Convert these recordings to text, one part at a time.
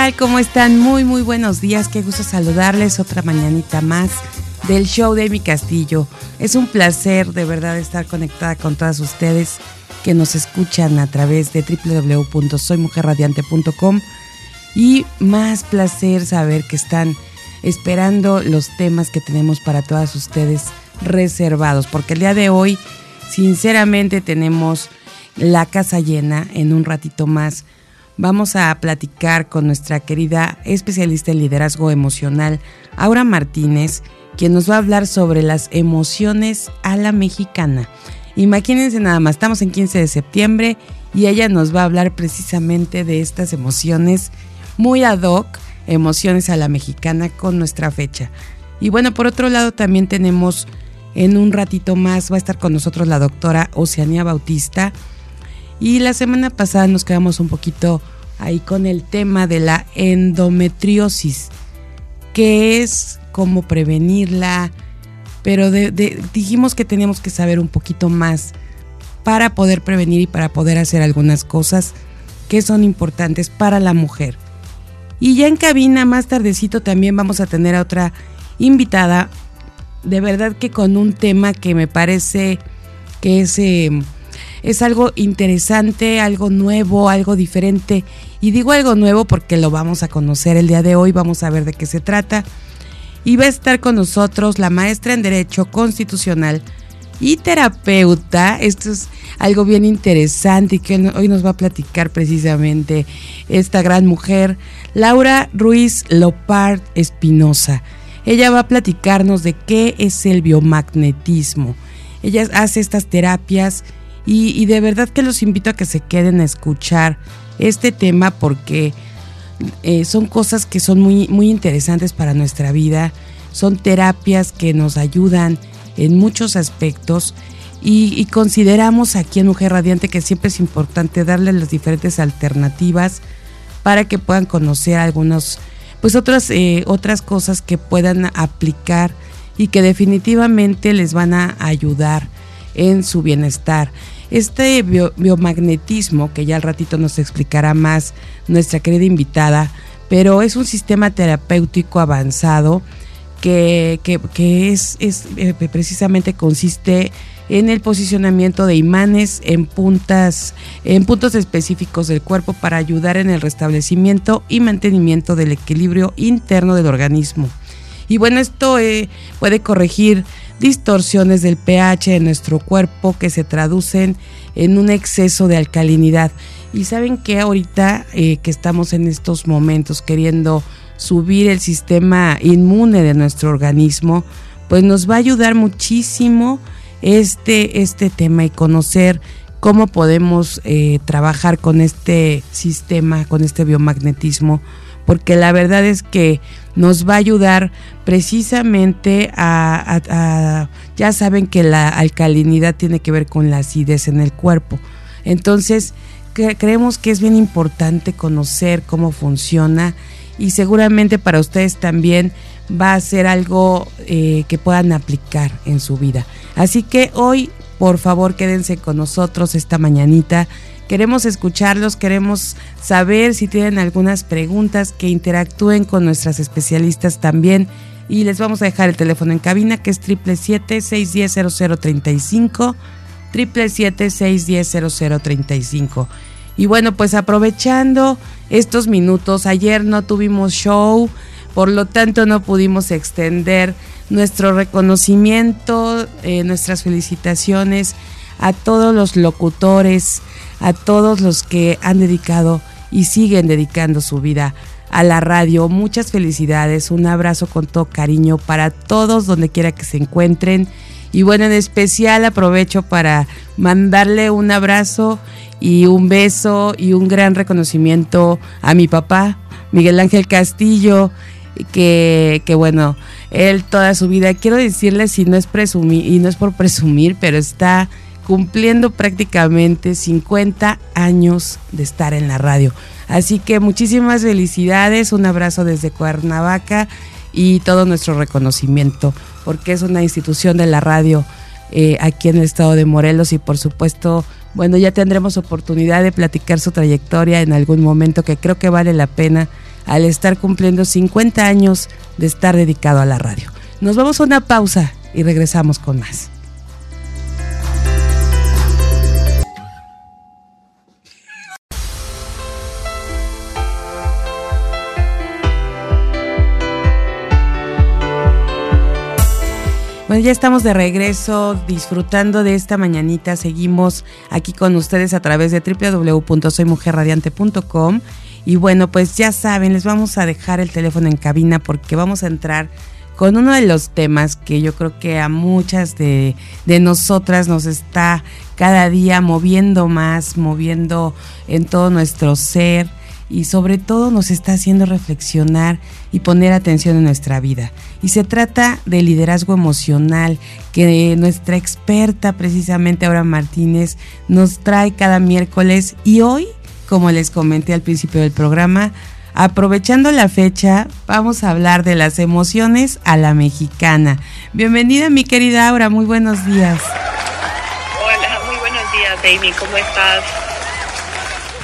Tal? ¿Cómo están? Muy, muy buenos días. Qué gusto saludarles otra mañanita más del show de mi castillo. Es un placer de verdad estar conectada con todas ustedes que nos escuchan a través de www.soymujerradiante.com y más placer saber que están esperando los temas que tenemos para todas ustedes reservados, porque el día de hoy sinceramente tenemos la casa llena en un ratito más vamos a platicar con nuestra querida especialista en liderazgo emocional, Aura Martínez, quien nos va a hablar sobre las emociones a la mexicana. Imagínense nada más, estamos en 15 de septiembre y ella nos va a hablar precisamente de estas emociones muy ad hoc, emociones a la mexicana con nuestra fecha. Y bueno, por otro lado también tenemos en un ratito más, va a estar con nosotros la doctora Oceanía Bautista, y la semana pasada nos quedamos un poquito ahí con el tema de la endometriosis, que es cómo prevenirla, pero dijimos que teníamos que saber un poquito más para poder prevenir y para poder hacer algunas cosas que son importantes para la mujer. Y ya en cabina más tardecito también vamos a tener a otra invitada, de verdad que con un tema que me parece que es... Eh, es algo interesante, algo nuevo, algo diferente. Y digo algo nuevo porque lo vamos a conocer el día de hoy, vamos a ver de qué se trata. Y va a estar con nosotros la maestra en Derecho Constitucional y terapeuta. Esto es algo bien interesante y que hoy nos va a platicar precisamente esta gran mujer, Laura Ruiz Lopard Espinosa. Ella va a platicarnos de qué es el biomagnetismo. Ella hace estas terapias y, de verdad que los invito a que se queden a escuchar este tema porque eh, son cosas que son muy, muy interesantes para nuestra vida, son terapias que nos ayudan en muchos aspectos y, consideramos aquí en Mujer Radiante que siempre es importante darle las diferentes alternativas para que puedan conocer algunos, pues otras, eh, otras cosas que puedan aplicar y que definitivamente les van a ayudar en su bienestar. Este biomagnetismo, que ya al ratito nos explicará más nuestra querida invitada, pero es un sistema terapéutico avanzado que, es, eh, precisamente consiste en el posicionamiento de imanes en puntas, en puntos específicos del cuerpo para ayudar en el restablecimiento y mantenimiento del equilibrio interno del organismo. Y bueno, esto eh, puede corregir distorsiones del pH de nuestro cuerpo que se traducen en un exceso de alcalinidad. Y saben que ahorita eh, que estamos en estos momentos queriendo subir el sistema inmune de nuestro organismo, pues nos va a ayudar muchísimo este, este tema y conocer cómo podemos eh, trabajar con este sistema, con este biomagnetismo porque la verdad es que nos va a ayudar precisamente a, ya saben que la alcalinidad tiene que ver con la acidez en el cuerpo. Entonces, creemos que es bien importante conocer cómo funciona y seguramente para ustedes también va a ser algo eh, que puedan aplicar en su vida. Así que hoy, por favor, quédense con nosotros esta mañanita Queremos escucharlos, queremos saber si tienen algunas preguntas, que interactúen con nuestras especialistas también. Y les vamos a dejar el teléfono en cabina que es 777-610-0035, 777-610-0035. Y bueno, pues aprovechando estos minutos, ayer no tuvimos show, por lo tanto no pudimos extender nuestro reconocimiento, eh, nuestras felicitaciones a todos los locutores, a todos los que han dedicado y siguen dedicando su vida a la radio. Muchas felicidades, un abrazo con todo cariño para todos donde quiera que se encuentren. Y bueno, en especial aprovecho para mandarle un abrazo y un beso y un gran reconocimiento a mi papá, Miguel Ángel Castillo, que, que bueno, él toda su vida, quiero decirle si no es presumir, y no es por presumir, pero está cumpliendo prácticamente 50 años de estar en la radio. Así que muchísimas felicidades, un abrazo desde Cuernavaca y todo nuestro reconocimiento, porque es una institución de la radio eh, aquí en el estado de Morelos y por supuesto, bueno, ya tendremos oportunidad de platicar su trayectoria en algún momento que creo que vale la pena al estar cumpliendo 50 años de estar dedicado a la radio. Nos vamos a una pausa y regresamos con más. Bueno, ya estamos de regreso disfrutando de esta mañanita. Seguimos aquí con ustedes a través de www.soymujerradiante.com. Y bueno, pues ya saben, les vamos a dejar el teléfono en cabina porque vamos a entrar con uno de los temas que yo creo que a muchas de, de nosotras nos está cada día moviendo más, moviendo en todo nuestro ser y sobre todo nos está haciendo reflexionar y poner atención en nuestra vida. Y se trata de liderazgo emocional que nuestra experta precisamente Aura Martínez nos trae cada miércoles y hoy, como les comenté al principio del programa, aprovechando la fecha, vamos a hablar de las emociones a la mexicana. Bienvenida mi querida Aura, muy buenos días. Hola, muy buenos días Amy, ¿cómo estás?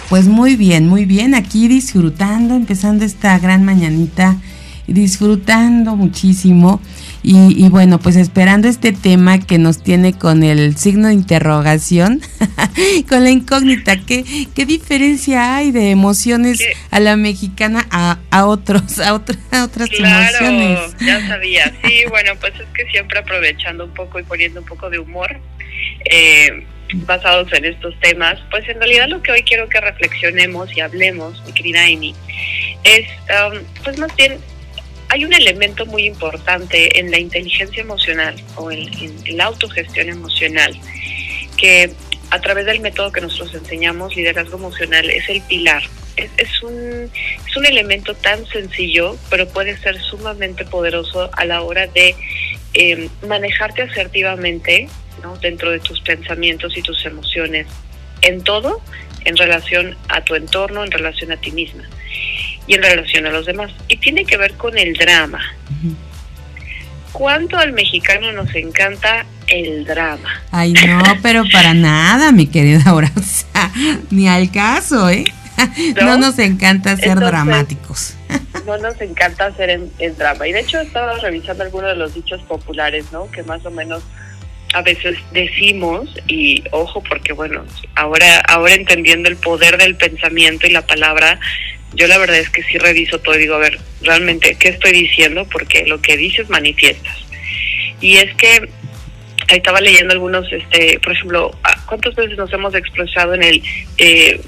Pues muy bien, muy bien, aquí disfrutando, empezando esta gran mañanita, disfrutando muchísimo y, bueno, pues esperando este tema que nos tiene con el signo de interrogación, con la incógnita, ¿qué, qué diferencia hay de emociones a la mexicana a, a otros, a, a otras claro, emociones? Ya sabía, sí, bueno, pues es que siempre aprovechando un poco y poniendo un poco de humor. Eh, basados en estos temas, pues en realidad lo que hoy quiero que reflexionemos y hablemos, mi querida Amy, es um, pues más bien hay un elemento muy importante en la inteligencia emocional o en, la autogestión emocional que a través del método que nosotros enseñamos, liderazgo emocional, es el pilar. Es, es, un, es un elemento tan sencillo, pero puede ser sumamente poderoso a la hora de eh, manejarte asertivamente dentro de tus pensamientos y tus emociones, en todo, en relación a tu entorno, en relación a ti misma y en relación a los demás. Y tiene que ver con el drama. ¿Cuánto al mexicano nos encanta el drama? Ay, no, pero para nada, mi querida Aura. ni al caso, ¿eh? No, nos encanta ser dramáticos. No nos encanta hacer el, drama. Y de hecho estaba revisando algunos de los dichos populares, ¿no? Que más o menos a veces decimos y ojo porque bueno ahora ahora entendiendo el poder del pensamiento y la palabra yo la verdad es que sí reviso todo y digo a ver realmente qué estoy diciendo porque lo que dices manifiestas. Y es que ahí estaba leyendo algunos este por ejemplo ah, cuántas veces nos hemos expresado en el eh,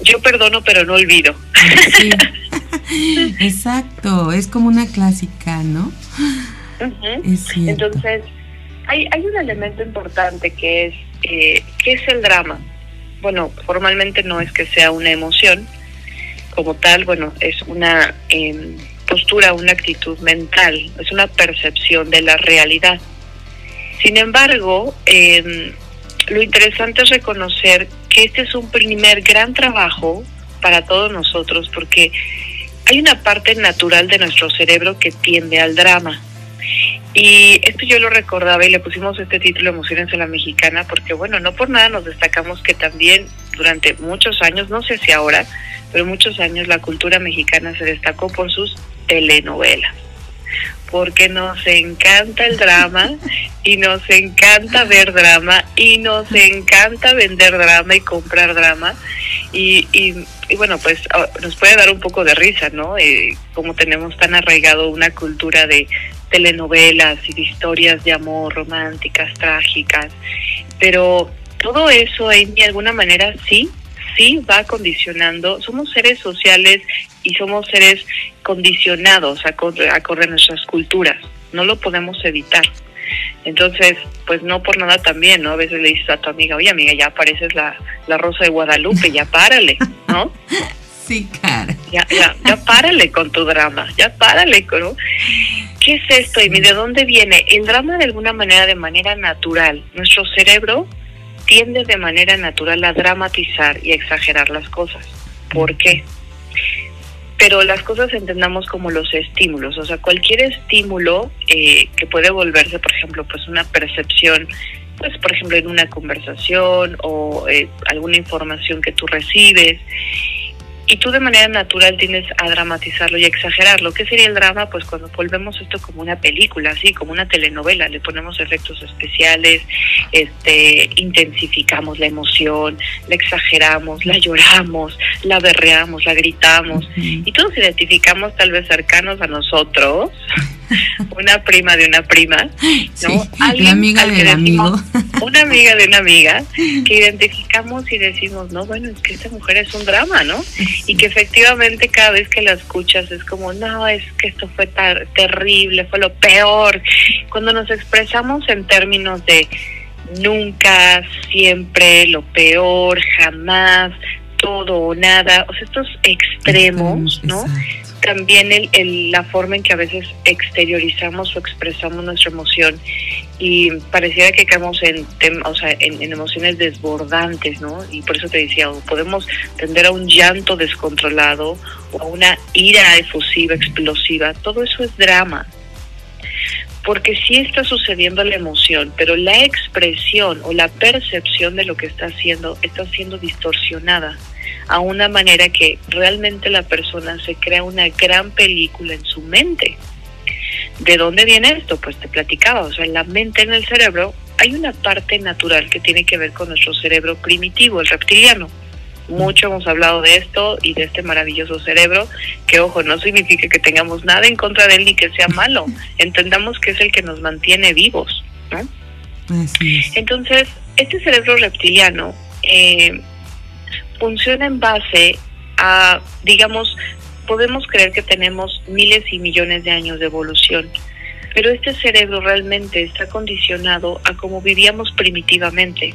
yo perdono pero no olvido sí. exacto es como una clásica no entonces hay, hay un elemento importante que es, eh, ¿qué es el drama? Bueno, formalmente no es que sea una emoción como tal, bueno, es una em, postura, una actitud mental, es una percepción de la realidad. Sin embargo, em, lo interesante es reconocer que este es un primer gran trabajo para todos nosotros porque hay una parte natural de nuestro cerebro que tiende al drama. Y esto yo lo recordaba y le pusimos este título Emociones en la Mexicana porque, bueno, no por nada nos destacamos que también durante muchos años, no sé si ahora, pero muchos años la cultura mexicana se destacó por sus telenovelas. Porque nos encanta el drama y nos encanta ver drama y nos encanta vender drama y comprar drama. Y, y, bueno, pues ah, nos puede dar un poco de risa, ¿no? Eh, como tenemos tan arraigado una cultura de telenovelas y de historias de amor románticas, trágicas, pero todo eso en de alguna manera sí, sí va condicionando, somos seres sociales y somos seres condicionados a, a correr nuestras culturas, no lo podemos evitar. Entonces, pues no por nada también, ¿no? A veces le dices a tu amiga, oye amiga, ya pareces la, la Rosa de Guadalupe, ya párale, ¿no? Sí, cara. Ya, ya, ya párale con tu drama, ya párale, ¿no? ¿Qué es esto, y ¿De dónde viene? El drama de alguna manera, de manera natural. Nuestro cerebro tiende de manera natural a dramatizar y exagerar las cosas. ¿Por qué? Pero las cosas entendamos como los estímulos, o sea, cualquier estímulo eh, que puede volverse, por ejemplo, pues una percepción, pues por ejemplo en una conversación o eh, alguna información que tú recibes, y tú de manera natural tienes a dramatizarlo y a exagerarlo. ¿Qué sería el drama? Pues cuando volvemos esto como una película, así como una telenovela, le ponemos efectos especiales, este, intensificamos la emoción, la exageramos, la lloramos, la berreamos, la gritamos y todos identificamos tal vez cercanos a nosotros una prima de una prima, ¿no? la amiga del amigo. Una amiga de una amiga que identificamos y decimos, no, bueno, es que esta mujer es un drama, ¿no? Y que efectivamente cada vez que la escuchas es como, no, es que esto fue terrible, fue lo peor. Cuando nos expresamos en términos de nunca, siempre, lo peor, jamás, todo o nada, o sea, estos extremos, ¿no? También el, la forma en que a veces exteriorizamos o expresamos nuestra emoción y pareciera que caemos en, o sea, en, emociones desbordantes, ¿no? Y por eso te decía, podemos tender a un llanto descontrolado o a una ira efusiva, explosiva, todo eso es drama. Porque sí está sucediendo la emoción, pero la expresión o la percepción de lo que está haciendo está siendo distorsionada a una manera que realmente la persona se crea una gran película en su mente. ¿De dónde viene esto? Pues te platicaba, o sea, en la mente, en el cerebro, hay una parte natural que tiene que ver con nuestro cerebro primitivo, el reptiliano. Mucho hemos hablado de esto y de este maravilloso cerebro, que ojo, no significa que tengamos nada en contra de él ni que sea malo. Entendamos que es el que nos mantiene vivos. Entonces, este cerebro reptiliano eh, funciona en base a, digamos, podemos creer que tenemos miles y millones de años de evolución, pero este cerebro realmente está condicionado a cómo vivíamos primitivamente.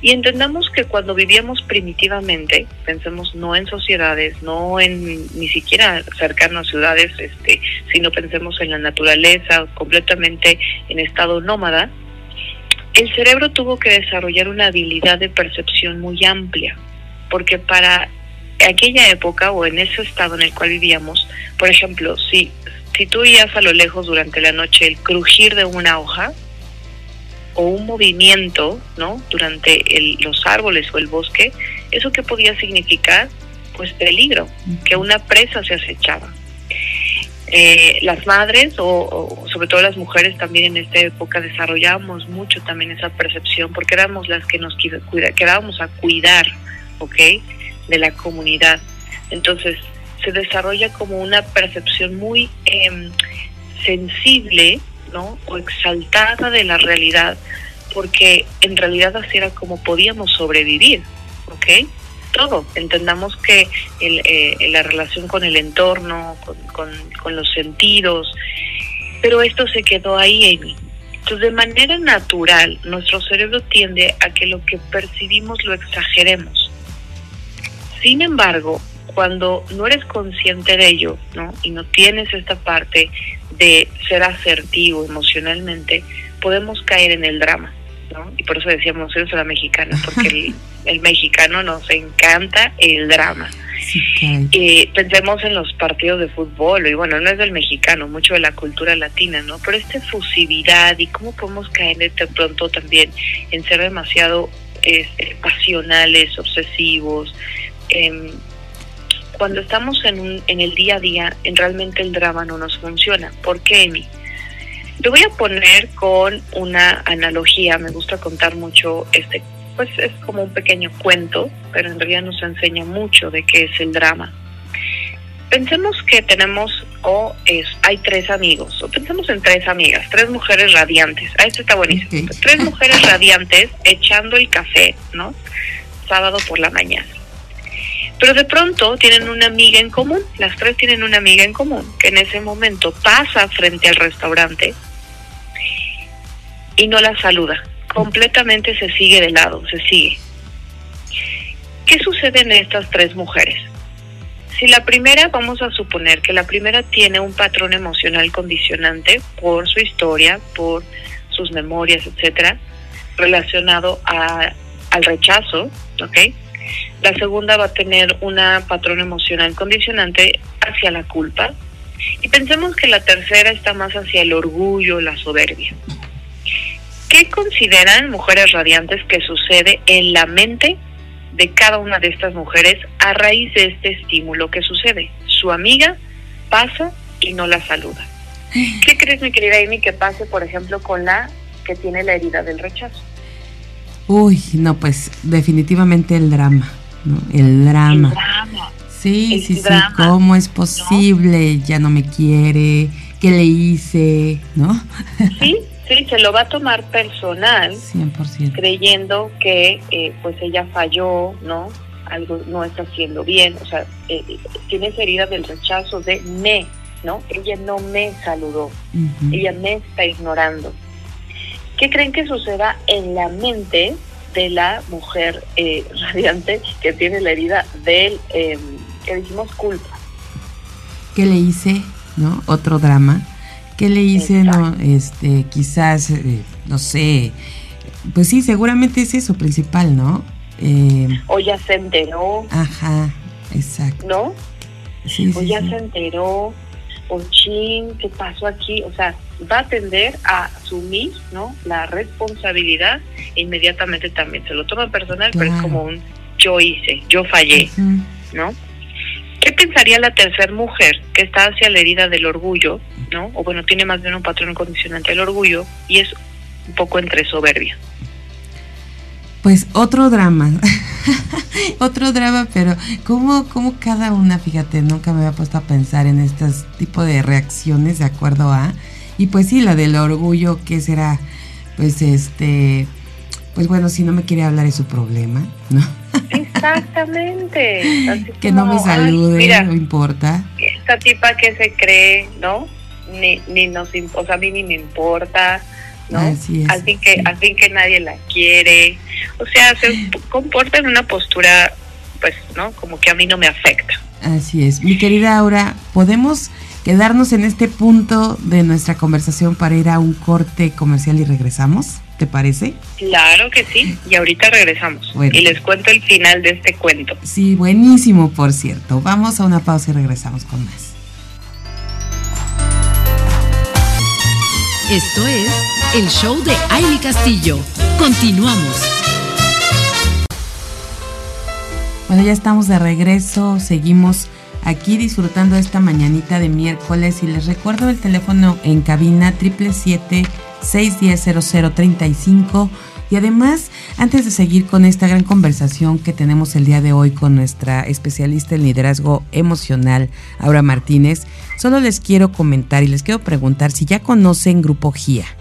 Y entendamos que cuando vivíamos primitivamente, pensemos no en sociedades, no en ni siquiera cercanos a ciudades, este, sino pensemos en la naturaleza, completamente en estado nómada, el cerebro tuvo que desarrollar una habilidad de percepción muy amplia porque para aquella época o en ese estado en el cual vivíamos, por ejemplo, si, si tú oías a lo lejos durante la noche el crujir de una hoja o un movimiento, ¿no? Durante los árboles o el bosque, ¿eso qué podía significar? Pues peligro, que una presa se acechaba. Eh, las madres o, sobre todo las mujeres también en esta época desarrollábamos mucho también esa percepción porque éramos las que nos quedábamos a cuidar ¿ok? De la comunidad. Entonces, se desarrolla como una percepción muy em, sensible, ¿no? O exaltada de la realidad, porque en realidad así era como podíamos sobrevivir, ¿ok? Todo. Entendamos que eh, la relación con el entorno, con los sentidos, pero esto se quedó ahí, Amy. Entonces, de manera natural, nuestro cerebro tiende a que lo que percibimos lo exageremos. Sin embargo, cuando no eres consciente de ello, ¿no? Y no tienes esta parte de ser asertivo emocionalmente, podemos caer en el drama, ¿no? Y por eso decíamos eso a la mexicana, porque el, mexicano nos encanta el drama. y pensemos en los partidos de fútbol, y bueno, no es del mexicano, mucho de la cultura latina, ¿no? Pero esta efusividad y cómo podemos caer de pronto también en ser demasiado este, pasionales, obsesivos, eh, cuando estamos en, un, en el día a día, en realmente el drama no nos funciona. ¿Por qué, Emi? Lo voy a poner con una analogía, me gusta contar mucho este, pues es como un pequeño cuento, pero en realidad nos enseña mucho de qué es el drama. Pensemos que tenemos o es hay tres amigos, o pensemos en tres amigas, tres mujeres radiantes. Ah, esto está buenísimo. Tres mujeres radiantes echando el café, ¿no? Sábado por la mañana. Pero de pronto tienen una amiga en común, las tres tienen una amiga en común, que en ese momento pasa frente al restaurante y no la saluda. Completamente se sigue de lado, se sigue. ¿Qué sucede en estas tres mujeres? Si la primera, vamos a suponer que la primera tiene un patrón emocional condicionante por su historia, por sus memorias, etcétera, relacionado a, al rechazo, ¿ok? La segunda va a tener una patrón emocional condicionante hacia la culpa. Y pensemos que la tercera está más hacia el orgullo, la soberbia. ¿Qué consideran mujeres radiantes que sucede en la mente de cada una de estas mujeres a raíz de este estímulo que sucede? Su amiga pasa y no la saluda. ¿Qué crees, mi querida Amy, que pase, por ejemplo, con la que tiene la herida del rechazo? Uy, no, pues definitivamente el drama, ¿no? El drama. El drama. Sí, sí, sí. ¿Cómo es posible? Ya no me quiere. ¿Qué le hice? ¿No? Sí, sí, se lo va a tomar personal. 100%. Creyendo que eh, pues ella falló, ¿no? Algo no está haciendo bien. O sea, eh, tiene esa herida del rechazo de me, ¿no? Ella no me saludó. Ella me está ignorando. ¿Qué creen que suceda en la mente de la mujer eh, radiante que tiene la herida del, eh, que dijimos, culpa? ¿Qué le hice? ¿No? Otro drama. ¿Qué le hice? No, este, quizás, eh, no sé, pues sí, seguramente es eso principal, ¿no? Eh, o ya se enteró. Ajá, exacto. ¿No? Sí, o ya se enteró, o chin, ¿qué pasó aquí? O sea, va a tender a asumir ¿no? la responsabilidad e inmediatamente también se lo toma personal, pero es como un yo hice, yo fallé, ¿no? ¿Qué pensaría la tercera mujer que está hacia la herida del orgullo, ¿no? O bueno, tiene más bien un patrón condicionante del orgullo y es un poco entre soberbia. Pues otro drama, otro drama, pero ¿cómo, ¿cómo cada una, fíjate, nunca me había puesto a pensar en estos tipo de reacciones de acuerdo a... Y pues sí, la del orgullo, que será? Pues este, pues bueno, si no me quiere hablar es su problema, ¿no? Exactamente. que no me salude, no importa. Esta tipa que se cree, ¿no? Ni, ni nos, o sea, a mí ni me importa, ¿no? Así es, al fin que, al fin que nadie la quiere. O sea, se comporta en una postura, pues, ¿no? Como que a mí no me afecta. Así es. Mi querida Aura, ¿podemos quedarnos en este punto de nuestra conversación para ir a un corte comercial y regresamos? ¿Te parece? Claro que sí, y ahorita regresamos. Y les cuento el final de este cuento. Sí, buenísimo, por cierto. Vamos a una pausa y regresamos con más. Esto es el show de Aile Castillo. Continuamos. Bueno, ya estamos de regreso, seguimos aquí disfrutando esta mañanita de miércoles y les recuerdo el teléfono en cabina 777-610-0035 y además antes de seguir con esta gran conversación que tenemos el día de hoy con nuestra especialista en liderazgo emocional, Aura Martínez, solo les quiero comentar y les quiero preguntar si ya conocen Grupo GIA.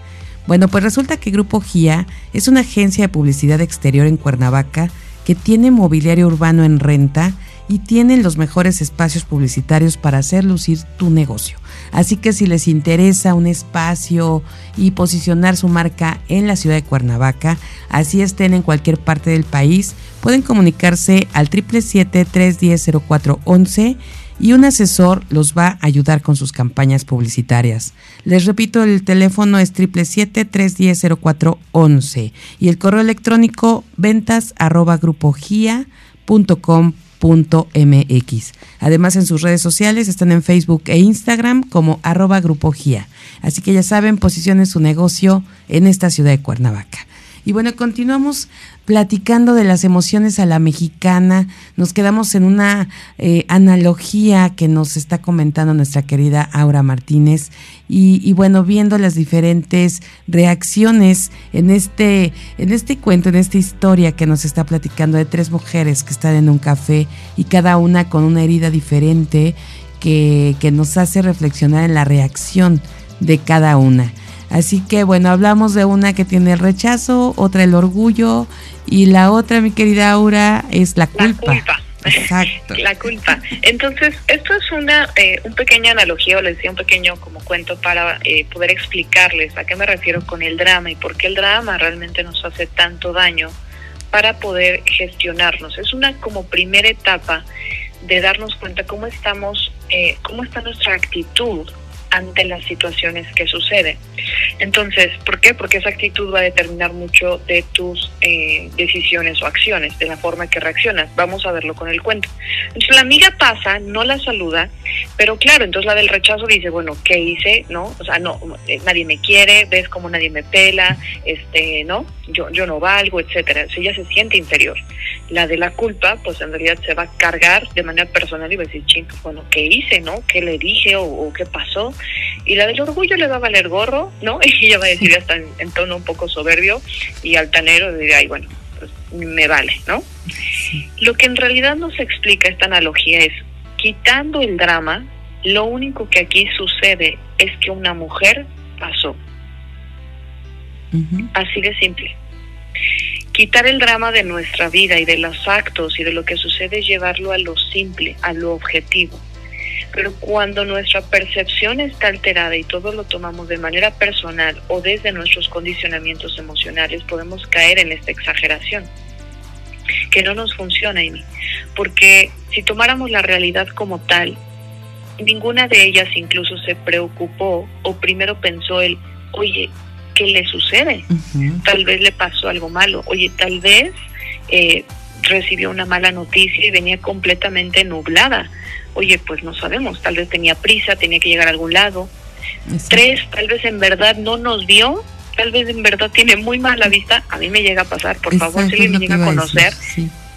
Bueno, pues resulta que Grupo GIA es una agencia de publicidad exterior en Cuernavaca que tiene mobiliario urbano en renta y tienen los mejores espacios publicitarios para hacer lucir tu negocio. Así que si les interesa un espacio y posicionar su marca en la ciudad de Cuernavaca, así estén en cualquier parte del país, pueden comunicarse al 777-310-0411 y un asesor los va a ayudar con sus campañas publicitarias. Les repito, el teléfono es 777-310-0411 y el correo electrónico ventas arroba MX. Además en sus redes sociales están en Facebook e Instagram como arroba Grupo GIA. Así que ya saben, posicionen su negocio en esta ciudad de Cuernavaca. Y bueno, continuamos platicando de las emociones a la mexicana. Nos quedamos en una eh, analogía que nos está comentando nuestra querida Aura Martínez. Y, y, bueno, viendo las diferentes reacciones en este, en este cuento, en esta historia que nos está platicando de tres mujeres que están en un café y cada una con una herida diferente que, que nos hace reflexionar en la reacción de cada una. Así que bueno, hablamos de una que tiene el rechazo, otra el orgullo y la otra, mi querida Aura, es la culpa. La culpa, Exacto. la culpa. Entonces, esto es una eh, un pequeña analogía, o les decía un pequeño como cuento para eh, poder explicarles a qué me refiero con el drama y por qué el drama realmente nos hace tanto daño para poder gestionarnos. Es una como primera etapa de darnos cuenta cómo estamos, eh, cómo está nuestra actitud ante las situaciones que suceden. Entonces, ¿por qué? Porque esa actitud va a determinar mucho de tus eh, decisiones o acciones, de la forma que reaccionas. Vamos a verlo con el cuento. Entonces, la amiga pasa, no la saluda, pero claro, entonces la del rechazo dice, bueno, ¿qué hice? ¿No? O sea, no, eh, nadie me quiere, ves como nadie me pela, este, ¿no? Yo, yo no valgo, etcétera. O ella se siente inferior. La de la culpa, pues en realidad se va a cargar de manera personal y va a decir, ching, bueno, ¿qué hice, no? ¿Qué le dije o, o qué pasó? Y la del orgullo le va a valer gorro, ¿no? Y ella va a decir hasta en, tono un poco soberbio y altanero, dirá, ay, bueno, pues me vale, ¿no? Lo que en realidad nos explica esta analogía es, quitando el drama, lo único que aquí sucede es que una mujer pasó. Así de simple. Quitar el drama de nuestra vida y de los actos y de lo que sucede es llevarlo a lo simple, a lo objetivo. Pero cuando nuestra percepción está alterada y todo lo tomamos de manera personal o desde nuestros condicionamientos emocionales, podemos caer en esta exageración que no nos funciona, Amy. Porque si tomáramos la realidad como tal, ninguna de ellas incluso se preocupó o primero pensó el, oye, ¿qué le sucede? Tal vez le pasó algo malo, oye, tal vez eh, recibió una mala noticia y venía completamente nublada. Oye, pues no sabemos, tal vez tenía prisa, tenía que llegar a algún lado. Tres, tal vez en verdad no nos vio, tal vez en verdad tiene muy mala vista. A mí me llega a pasar, por favor, si alguien me llega a conocer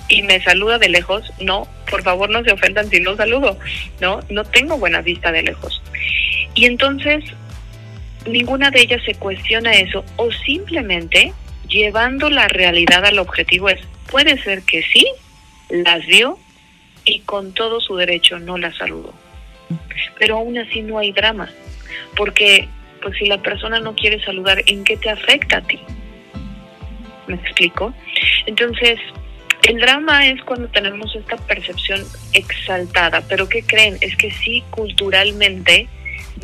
y me saluda de lejos, no, por favor no se ofendan si no saludo, no, no tengo buena vista de lejos. Y entonces, ninguna de ellas se cuestiona eso o simplemente llevando la realidad al objetivo es, puede ser que sí, las vio y con todo su derecho no las saludó. Pero aún así no hay drama, porque pues si la persona no quiere saludar, ¿en qué te afecta a ti? ¿Me explico? Entonces, el drama es cuando tenemos esta percepción exaltada, pero ¿qué creen? Es que sí, culturalmente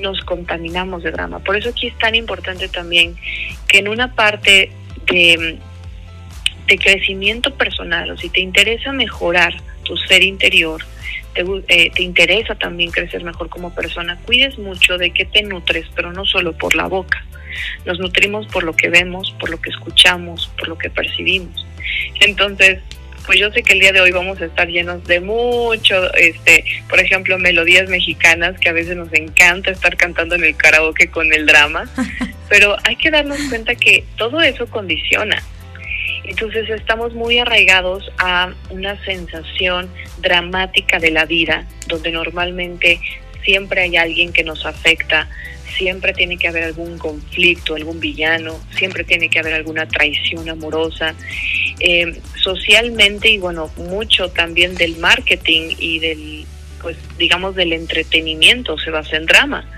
nos contaminamos de drama. Por eso aquí es tan importante también que en una parte de, de crecimiento personal, o si te interesa mejorar tu ser interior, te, eh, te, interesa también crecer mejor como persona, cuides mucho de que te nutres, pero no solo por la boca. Nos nutrimos por lo que vemos, por lo que escuchamos, por lo que percibimos. Entonces, pues yo sé que el día de hoy vamos a estar llenos de mucho, este, por ejemplo, melodías mexicanas que a veces nos encanta estar cantando en el karaoke con el drama, pero hay que darnos cuenta que todo eso condiciona. Entonces estamos muy arraigados a una sensación dramática de la vida, donde normalmente siempre hay alguien que nos afecta, siempre tiene que haber algún conflicto, algún villano, siempre tiene que haber alguna traición amorosa. Eh, socialmente y bueno, mucho también del marketing y del, pues digamos, del entretenimiento se basa en drama.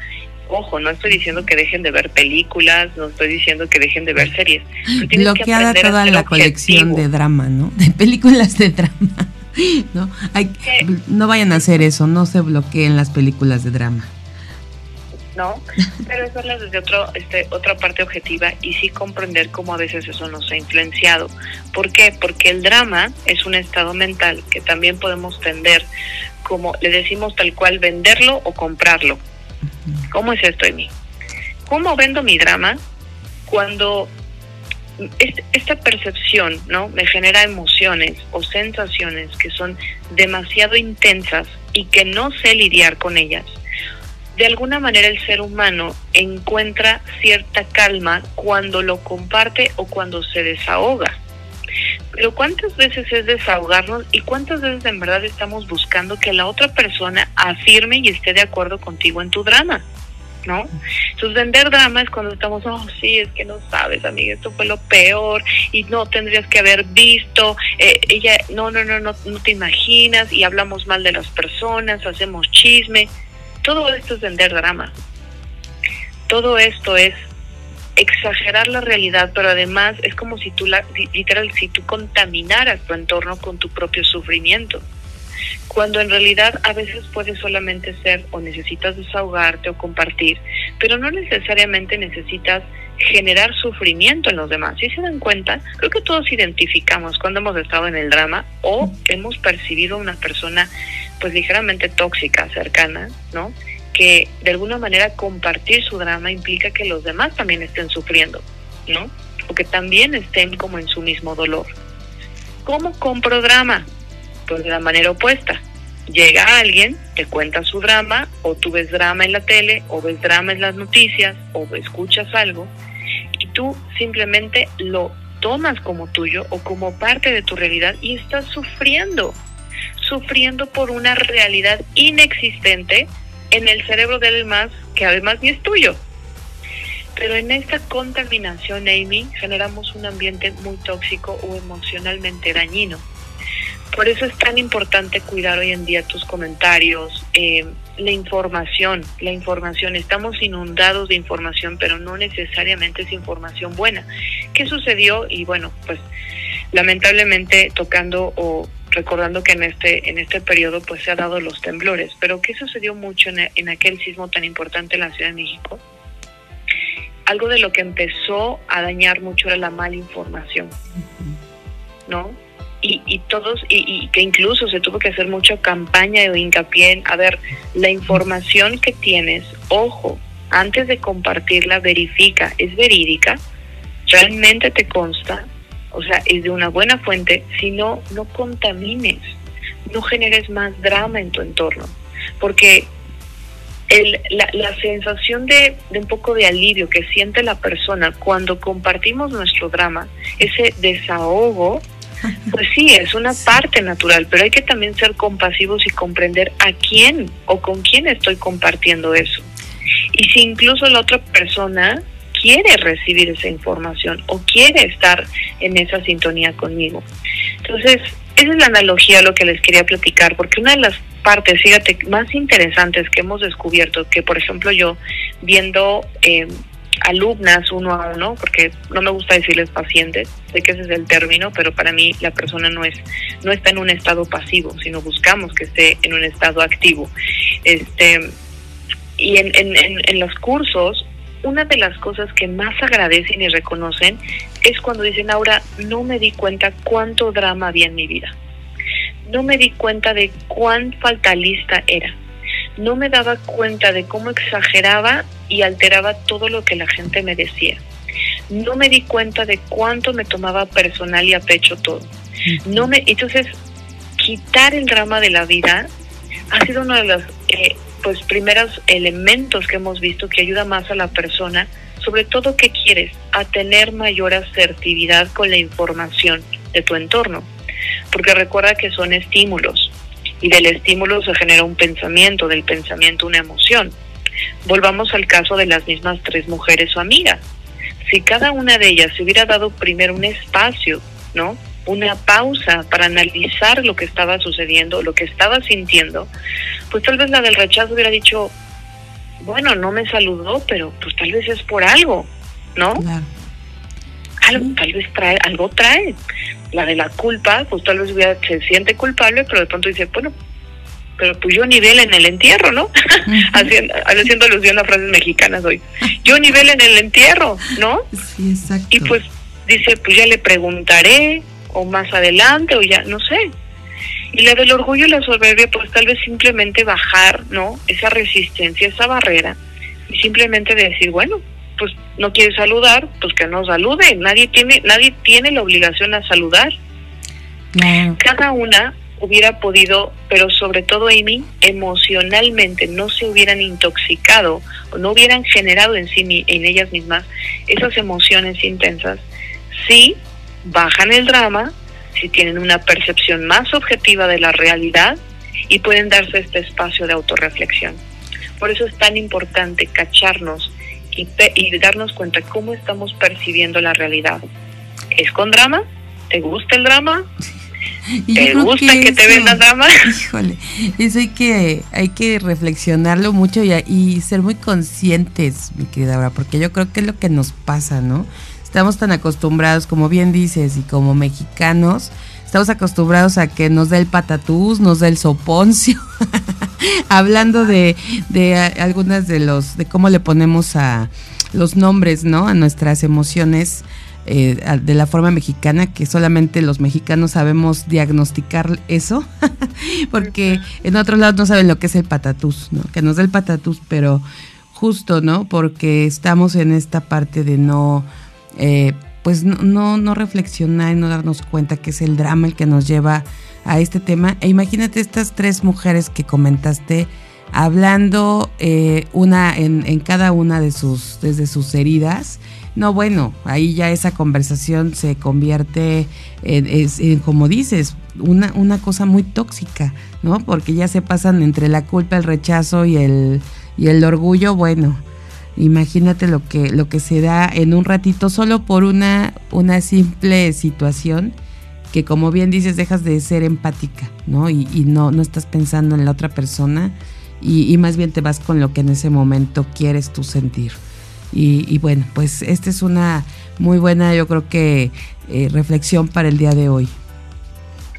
Ojo, no estoy diciendo que dejen de ver películas, no estoy diciendo que dejen de ver series. Bloqueada toda la colección de drama, ¿no? De películas de drama. No, hay, no vayan a hacer eso, no se bloqueen las películas de drama. ¿no? Pero es verlas desde otro, este, otra parte objetiva y sí comprender cómo a veces eso nos ha influenciado. ¿Por qué? Porque el drama es un estado mental que también podemos tender, como le decimos tal cual, venderlo o comprarlo. ¿Cómo es esto en mí? ¿Cómo vendo mi drama cuando esta percepción no me genera emociones o sensaciones que son demasiado intensas y que no sé lidiar con ellas de alguna manera el ser humano encuentra cierta calma cuando lo comparte o cuando se desahoga. Pero ¿cuántas veces es desahogarnos y cuántas veces en verdad estamos buscando que la otra persona afirme y esté de acuerdo contigo en tu drama? ¿No? Entonces vender drama es cuando estamos, oh sí, es que no sabes, amiga, esto fue lo peor y no tendrías que haber visto, eh, ella, no, no, no, no, no te imaginas y hablamos mal de las personas, hacemos chisme todo esto es vender drama. Todo esto es exagerar la realidad, pero además es como si tú, la, literal, si tú contaminaras tu entorno con tu propio sufrimiento. cuando en realidad a veces puede solamente ser o necesitas desahogarte o compartir, pero no necesariamente necesitas generar sufrimiento en los demás. Si se dan cuenta, creo que todos identificamos cuando hemos estado en el drama o hemos percibido a una persona pues ligeramente tóxica, cercana, ¿no? Que de alguna manera compartir su drama implica que los demás también estén sufriendo, ¿no? O que también estén como en su mismo dolor. ¿Cómo compro drama? Pues de la manera opuesta. Llega alguien, te cuenta su drama, o tú ves drama en la tele, o ves drama en las noticias, o escuchas algo, y tú simplemente lo tomas como tuyo o como parte de tu realidad y estás sufriendo, sufriendo por una realidad inexistente en el cerebro del más que además ni es tuyo. Pero en esta contaminación, Amy, generamos un ambiente muy tóxico o emocionalmente dañino. Por eso es tan importante cuidar hoy en día tus comentarios, eh, la información, la información. Estamos inundados de información, pero no necesariamente es información buena. ¿Qué sucedió? Y bueno, pues lamentablemente tocando o recordando que en este en este periodo pues se ha dado los temblores, pero ¿qué sucedió mucho en, aquel sismo tan importante en la Ciudad de México? Algo de lo que empezó a dañar mucho era la mala información, ¿no? y, y todos, y, que incluso se tuvo que hacer mucha campaña de hincapié en, a ver, la información que tienes, ojo, antes de compartirla, verifica, ¿es verídica? ¿Realmente te consta? O sea, es de una buena fuente, si no, no contamines, no generes más drama en tu entorno, porque el, la, la, sensación de, de, un poco de alivio que siente la persona cuando compartimos nuestro drama, ese desahogo, pues sí, es una parte natural, pero hay que también ser compasivos y comprender a quién o con quién estoy compartiendo eso. Y si incluso la otra persona quiere recibir esa información o quiere estar en esa sintonía conmigo. Entonces, esa es la analogía a lo que les quería platicar, porque una de las partes, fíjate, más interesantes que hemos descubierto, que por ejemplo yo viendo eh, alumnas uno a uno, porque no me gusta decirles pacientes, sé que ese es el término, pero para mí la persona no es no está en un estado pasivo, sino buscamos que esté en un estado activo. Este y en, en, en, en los cursos una de las cosas que más agradecen y reconocen es cuando dicen, Aura, no me di cuenta cuánto drama había en mi vida. No me di cuenta de cuán fatalista era no me daba cuenta de cómo exageraba y alteraba todo lo que la gente me decía. No me di cuenta de cuánto me tomaba personal y a pecho todo. No me, entonces, quitar el drama de la vida ha sido uno de los eh, pues primeros elementos que hemos visto que ayuda más a la persona, sobre todo que quieres, a tener mayor asertividad con la información de tu entorno. Porque recuerda que son estímulos y del estímulo se genera un pensamiento, del pensamiento una emoción. Volvamos al caso de las mismas tres mujeres o amigas. Si cada una de ellas se hubiera dado primero un espacio, ¿no? Una pausa para analizar lo que estaba sucediendo, lo que estaba sintiendo, pues tal vez la del rechazo hubiera dicho, bueno, no me saludó, pero pues tal vez es por algo, ¿no? Algo, tal vez trae, algo trae la de la culpa, pues tal vez se siente culpable, pero de pronto dice, bueno, pero pues yo nivel en el entierro, ¿no? haciendo, haciendo alusión a frases mexicanas hoy. Yo nivel en el entierro, ¿no? Sí, exacto. Y pues dice, pues ya le preguntaré, o más adelante, o ya, no sé. Y la del orgullo y la soberbia, pues tal vez simplemente bajar, ¿no? Esa resistencia, esa barrera, y simplemente decir, bueno, pues no quiere saludar, pues que no salude. Nadie tiene, nadie tiene la obligación a saludar. Cada una hubiera podido, pero sobre todo Amy, emocionalmente no se hubieran intoxicado o no hubieran generado en sí en ellas mismas esas emociones intensas si bajan el drama, si tienen una percepción más objetiva de la realidad y pueden darse este espacio de autorreflexión. Por eso es tan importante cacharnos y, darnos cuenta cómo estamos percibiendo la realidad. ¿Es con drama? ¿Te gusta el drama? ¿Te gusta que, te te la drama? Híjole, eso hay que, hay que reflexionarlo mucho y, y ser muy conscientes, mi querida Aura, porque yo creo que es lo que nos pasa, ¿no? Estamos tan acostumbrados, como bien dices, y como mexicanos, estamos acostumbrados a que nos dé el patatús, nos dé el soponcio. Hablando de, de algunas de los, de cómo le ponemos a los nombres, ¿no? A nuestras emociones eh, de la forma mexicana, que solamente los mexicanos sabemos diagnosticar eso, porque en otros lados no saben lo que es el patatús, ¿no? Que nos da el patatús, pero justo, ¿no? Porque estamos en esta parte de no, eh, pues no, no, reflexionar y no darnos cuenta que es el drama el que nos lleva a este tema. E imagínate estas tres mujeres que comentaste hablando eh, una en, en, cada una de sus desde sus heridas no, bueno, ahí ya esa conversación se convierte en, como dices, una, una cosa muy tóxica, ¿no? Porque ya se pasan entre la culpa, el rechazo y el, y el orgullo, bueno, imagínate lo que, lo que se da en un ratito solo por una, una simple situación que como bien dices, dejas de ser empática, ¿no? Y, y no, no estás pensando en la otra persona y, y más bien te vas con lo que en ese momento quieres tú sentir. Y, bueno, pues esta es una muy buena, yo creo que, eh, reflexión para el día de hoy.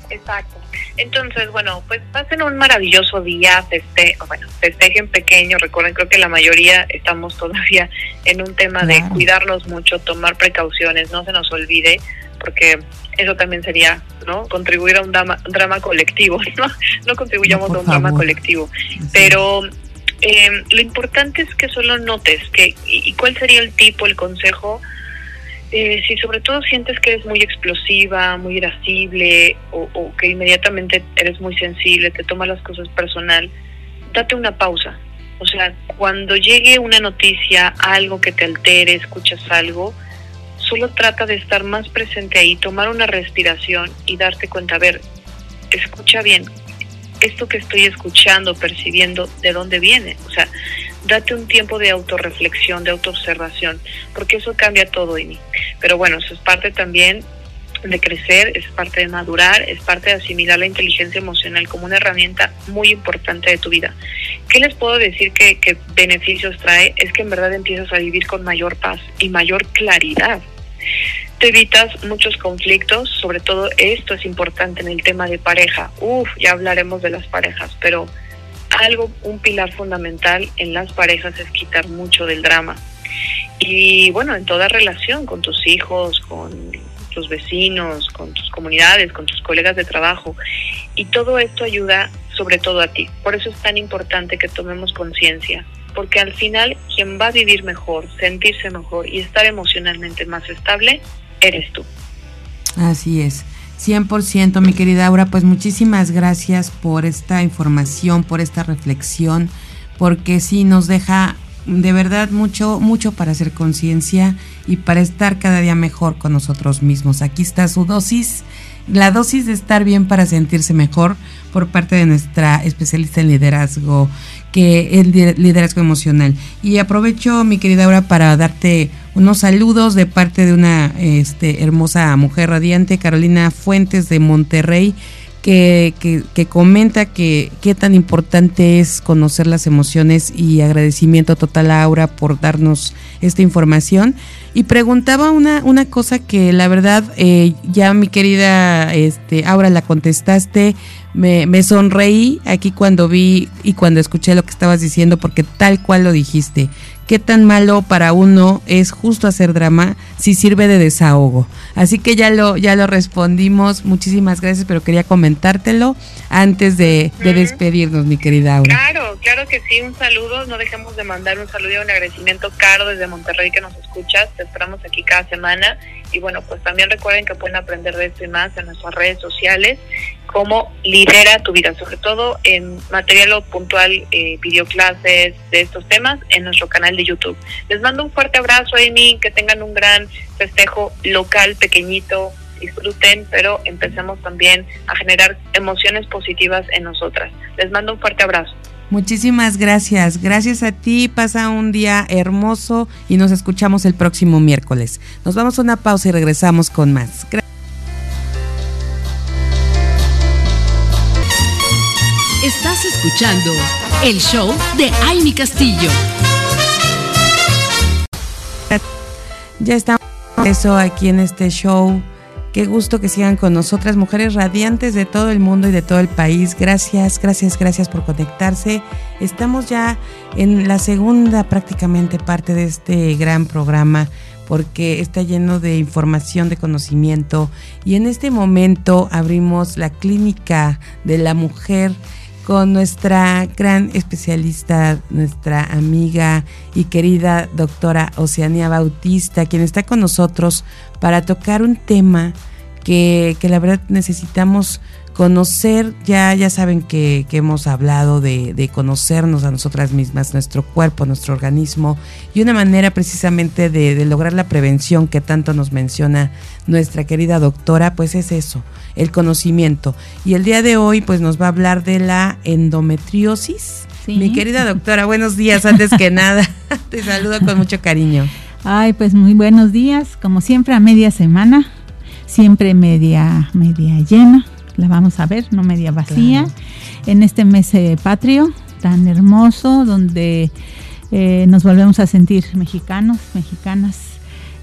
Exacto. Entonces, bueno, pues pasen un maravilloso día, feste bueno, festejen pequeño, recuerden, creo que la mayoría estamos todavía en un tema de cuidarnos mucho, tomar precauciones, no se nos olvide, porque eso también sería, ¿no? Contribuir a un drama, drama colectivo, ¿no? No contribuyamos a un drama colectivo, pero eh, lo importante es que solo notes que y cuál sería el tipo, el consejo. Eh, si sobre todo sientes que eres muy explosiva, muy irascible o, que inmediatamente eres muy sensible, te tomas las cosas personal, date una pausa. O sea, cuando llegue una noticia, algo que te altere, escuchas algo, solo trata de estar más presente ahí, tomar una respiración y darte cuenta, a ver, escucha bien, esto que estoy escuchando, percibiendo, de dónde viene. O sea, date un tiempo de autorreflexión, de autoobservación, porque eso cambia todo en mí. Pero bueno, eso es parte también de crecer, es parte de madurar, es parte de asimilar la inteligencia emocional como una herramienta muy importante de tu vida. ¿Qué les puedo decir que, que beneficios trae? Es que en verdad empiezas a vivir con mayor paz y mayor claridad te evitas muchos conflictos, sobre todo esto es importante en el tema de pareja. Uf, ya hablaremos de las parejas, pero algo, un pilar fundamental en las parejas es quitar mucho del drama. Y bueno, en toda relación con tus hijos, con tus vecinos, con tus comunidades, con tus colegas de trabajo. Y todo esto ayuda sobre todo a ti. Por eso es tan importante que tomemos conciencia, porque al final quien va a vivir mejor, sentirse mejor y estar emocionalmente más estable eres tú. Así es. 100%, mi querida Aura, pues muchísimas gracias por esta información, por esta reflexión, porque sí nos deja de verdad mucho, mucho para hacer conciencia y para estar cada día mejor con nosotros mismos. Aquí está su dosis, la dosis de estar bien para sentirse mejor por parte de nuestra especialista en liderazgo, que es liderazgo emocional. Y aprovecho, mi querida Aura, para darte unos saludos de parte de una este, hermosa mujer radiante, Carolina Fuentes de Monterrey, que, que, comenta que qué tan importante es conocer las emociones y agradecimiento total a Aura por darnos esta información. Y preguntaba una, una cosa que la verdad eh, ya mi querida este, Aura la contestaste, me sonreí aquí cuando vi y cuando escuché lo que estabas diciendo porque tal cual lo dijiste qué tan malo para uno es justo hacer drama si sirve de desahogo. Así que ya lo, ya lo respondimos. Muchísimas gracias, pero quería comentártelo antes de, despedirnos, mi querida Aura. Claro, claro que sí. Un saludo. No dejemos de mandar un saludo y un agradecimiento caro desde Monterrey que nos escuchas. Te esperamos aquí cada semana. Y bueno, pues también recuerden que pueden aprender de esto y más en nuestras redes sociales cómo lidera tu vida, sobre todo en material puntual, eh, videoclases de estos temas en nuestro canal de YouTube. Les mando un fuerte abrazo, Amy, que tengan un gran festejo local, pequeñito, disfruten, pero empecemos también a generar emociones positivas en nosotras. Les mando un fuerte abrazo. Muchísimas gracias. Gracias a ti. Pasa un día hermoso y nos escuchamos el próximo miércoles. Nos vamos a una pausa y regresamos con más. Estás escuchando el show de Amy Castillo. Ya estamos Eso aquí en este show. Qué gusto que sigan con nosotras, mujeres radiantes de todo el mundo y de todo el país. Gracias, gracias, gracias por conectarse. Estamos ya en la segunda prácticamente parte de este gran programa porque está lleno de información, de conocimiento. Y en este momento abrimos la clínica de la mujer con nuestra gran especialista, nuestra amiga y querida doctora Oceania Bautista, quien está con nosotros para tocar un tema que, que la verdad necesitamos conocer, ya, ya saben que, hemos hablado de, conocernos a nosotras mismas, nuestro cuerpo, nuestro organismo, y una manera precisamente de, lograr la prevención que tanto nos menciona nuestra querida doctora, pues es eso, el conocimiento. Y el día de hoy pues nos va a hablar de la endometriosis. Mi querida doctora, buenos días, antes que nada, te saludo con mucho cariño. Ay, pues muy buenos días, como siempre a media semana, siempre media, media llena la vamos a ver, no media vacía, en este mes eh, patrio tan hermoso, donde eh, nos volvemos a sentir mexicanos, mexicanas,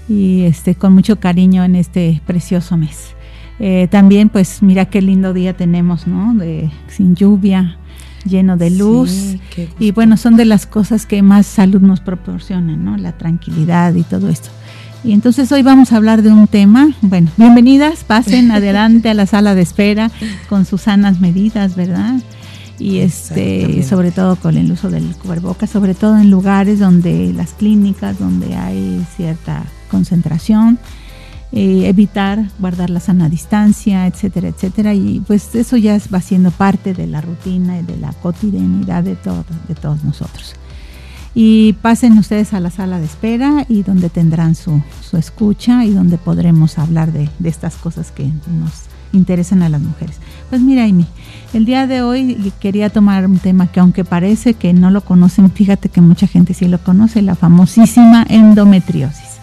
y este, con mucho cariño en este precioso mes. Eh, también, pues, mira qué lindo día tenemos, ¿no? De, sin lluvia, lleno de luz. y bueno, son de las cosas que más salud nos proporcionan, ¿no? La tranquilidad y todo esto. Y entonces hoy vamos a hablar de un tema, bueno, bienvenidas, pasen adelante a la sala de espera con sus sanas medidas, ¿verdad? Y este, sobre todo con el uso del cubrebocas, sobre todo en lugares donde las clínicas, donde hay cierta concentración, eh, evitar guardar la sana distancia, etcétera, etcétera. Y pues eso ya va siendo parte de la rutina y de la cotidianidad de, todo, de todos nosotros y pasen ustedes a la sala de espera y donde tendrán su, escucha y donde podremos hablar de, estas cosas que nos interesan a las mujeres. Pues mira, Amy, el día de hoy quería tomar un tema que aunque parece que no lo conocen, fíjate que mucha gente sí lo conoce, la famosísima endometriosis.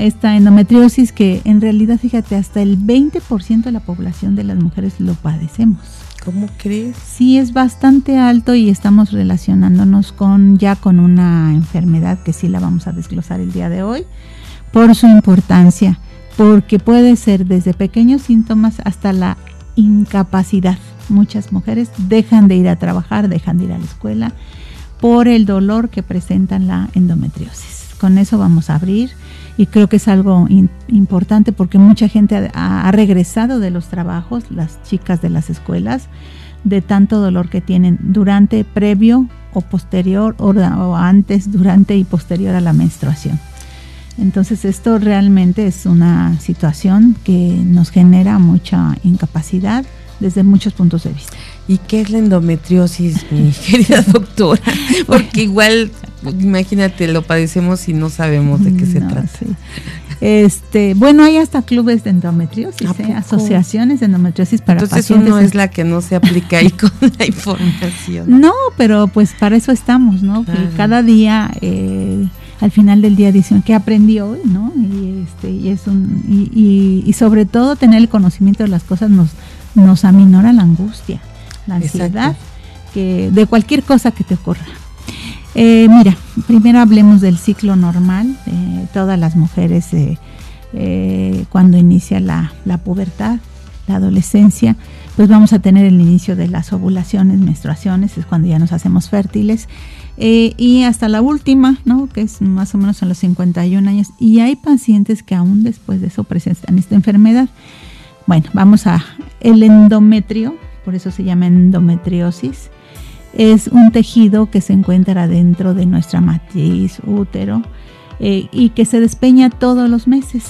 Esta endometriosis que en realidad, fíjate, hasta el 20% de la población de las mujeres lo padecemos. ¿Cómo crees? Sí, es bastante alto y estamos relacionándonos con ya con una enfermedad que sí la vamos a desglosar el día de hoy por su importancia, porque puede ser desde pequeños síntomas hasta la incapacidad. Muchas mujeres dejan de ir a trabajar, dejan de ir a la escuela por el dolor que presentan la endometriosis. Con eso vamos a abrir y creo que es algo importante porque mucha gente ha, regresado de los trabajos, las chicas de las escuelas, de tanto dolor que tienen durante, previo o posterior o, antes, durante y posterior a la menstruación. Entonces esto realmente es una situación que nos genera mucha incapacidad desde muchos puntos de vista. ¿Y qué es la endometriosis, mi querida doctora? Porque igual imagínate, lo padecemos y no sabemos de qué se trata. Este, bueno, hay hasta clubes de endometriosis, ¿eh? asociaciones de endometriosis para Entonces uno es la que no se aplica ahí con la información. No, pero pues para eso estamos, ¿no? cada día, eh, al final del día dicen que aprendí hoy, ¿no? Y este, y es un, y, y, sobre todo tener el conocimiento de las cosas nos, nos aminora la angustia, la ansiedad, que de cualquier cosa que te ocurra. Eh, mira, primero hablemos del ciclo normal. de todas las mujeres eh, cuando inicia la, pubertad, la adolescencia, pues vamos a tener el inicio de las ovulaciones, menstruaciones, es cuando ya nos hacemos fértiles. Eh, y hasta la última, ¿no? que es más o menos a los 51 años. Y hay pacientes que aún después de eso presentan esta enfermedad. Bueno, vamos a el endometrio, por eso se llama endometriosis es un tejido que se encuentra dentro de nuestra matriz, útero, eh, y que se despeña todos los meses.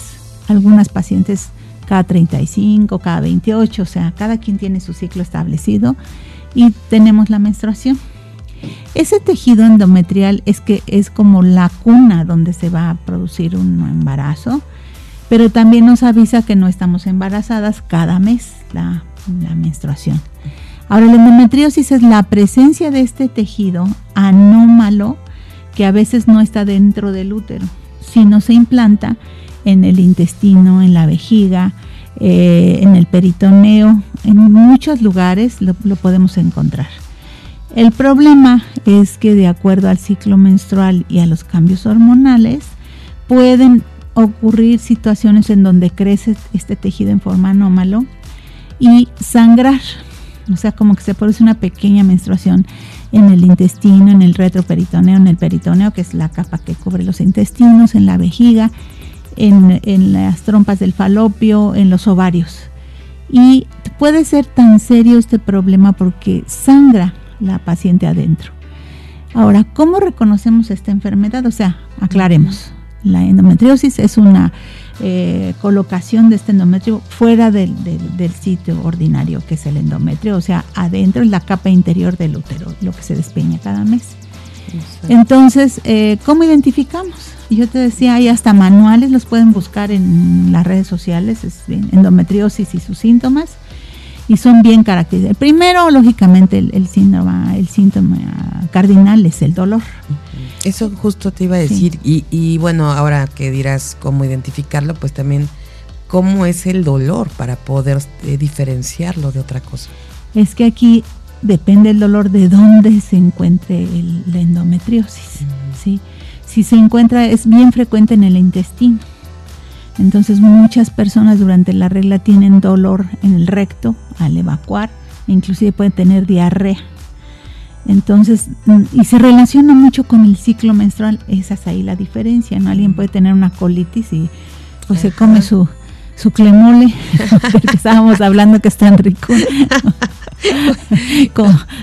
Algunas pacientes cada 35, cada 28, o sea, cada quien tiene su ciclo establecido y tenemos la menstruación. Ese tejido endometrial es que es como la cuna donde se va a producir un embarazo, pero también nos avisa que no estamos embarazadas cada mes la menstruación. Ahora, la endometriosis es la presencia de este tejido anómalo que a veces no está dentro del útero, sino se implanta en el intestino, en la vejiga, eh, en el peritoneo, en muchos lugares lo, lo podemos encontrar. El problema es que de acuerdo al ciclo menstrual y a los cambios hormonales, pueden ocurrir situaciones en donde crece este tejido en forma anómalo y sangrar, o sea, como que se produce una pequeña menstruación en el intestino, en el retroperitoneo, en el peritoneo, que es la capa que cubre los intestinos, en la vejiga, en, en las trompas del falopio, en los ovarios. Y puede ser tan serio este problema porque sangra la paciente adentro. Ahora, ¿cómo reconocemos esta enfermedad? O sea, aclaremos. La endometriosis es una eh, colocación de este endometrio fuera del, sitio ordinario que es el endometrio, o sea, adentro es la capa interior del útero, lo que se despeña cada mes. Entonces, eh, ¿cómo identificamos? Yo te decía, hay hasta manuales, los pueden buscar en las redes sociales, es endometriosis y sus síntomas y son bien característicos. Primero, lógicamente, el, síntoma, el síntoma cardinal es el dolor. Eso justo te iba a decir. Y, y bueno, ahora que dirás cómo identificarlo, pues también cómo es el dolor para poder eh, diferenciarlo de otra cosa. Es que aquí depende el dolor de dónde se encuentre la endometriosis. ¿sí? Si se encuentra, es bien frecuente en el intestino. Entonces muchas personas durante la regla tienen dolor en el recto al evacuar, e inclusive pueden tener diarrea. Entonces, mm, y se relaciona mucho con el ciclo menstrual, esa es ahí la diferencia, ¿no? Alguien puede tener una colitis y pues se come su, su clemole, porque estábamos hablando que es tan rico.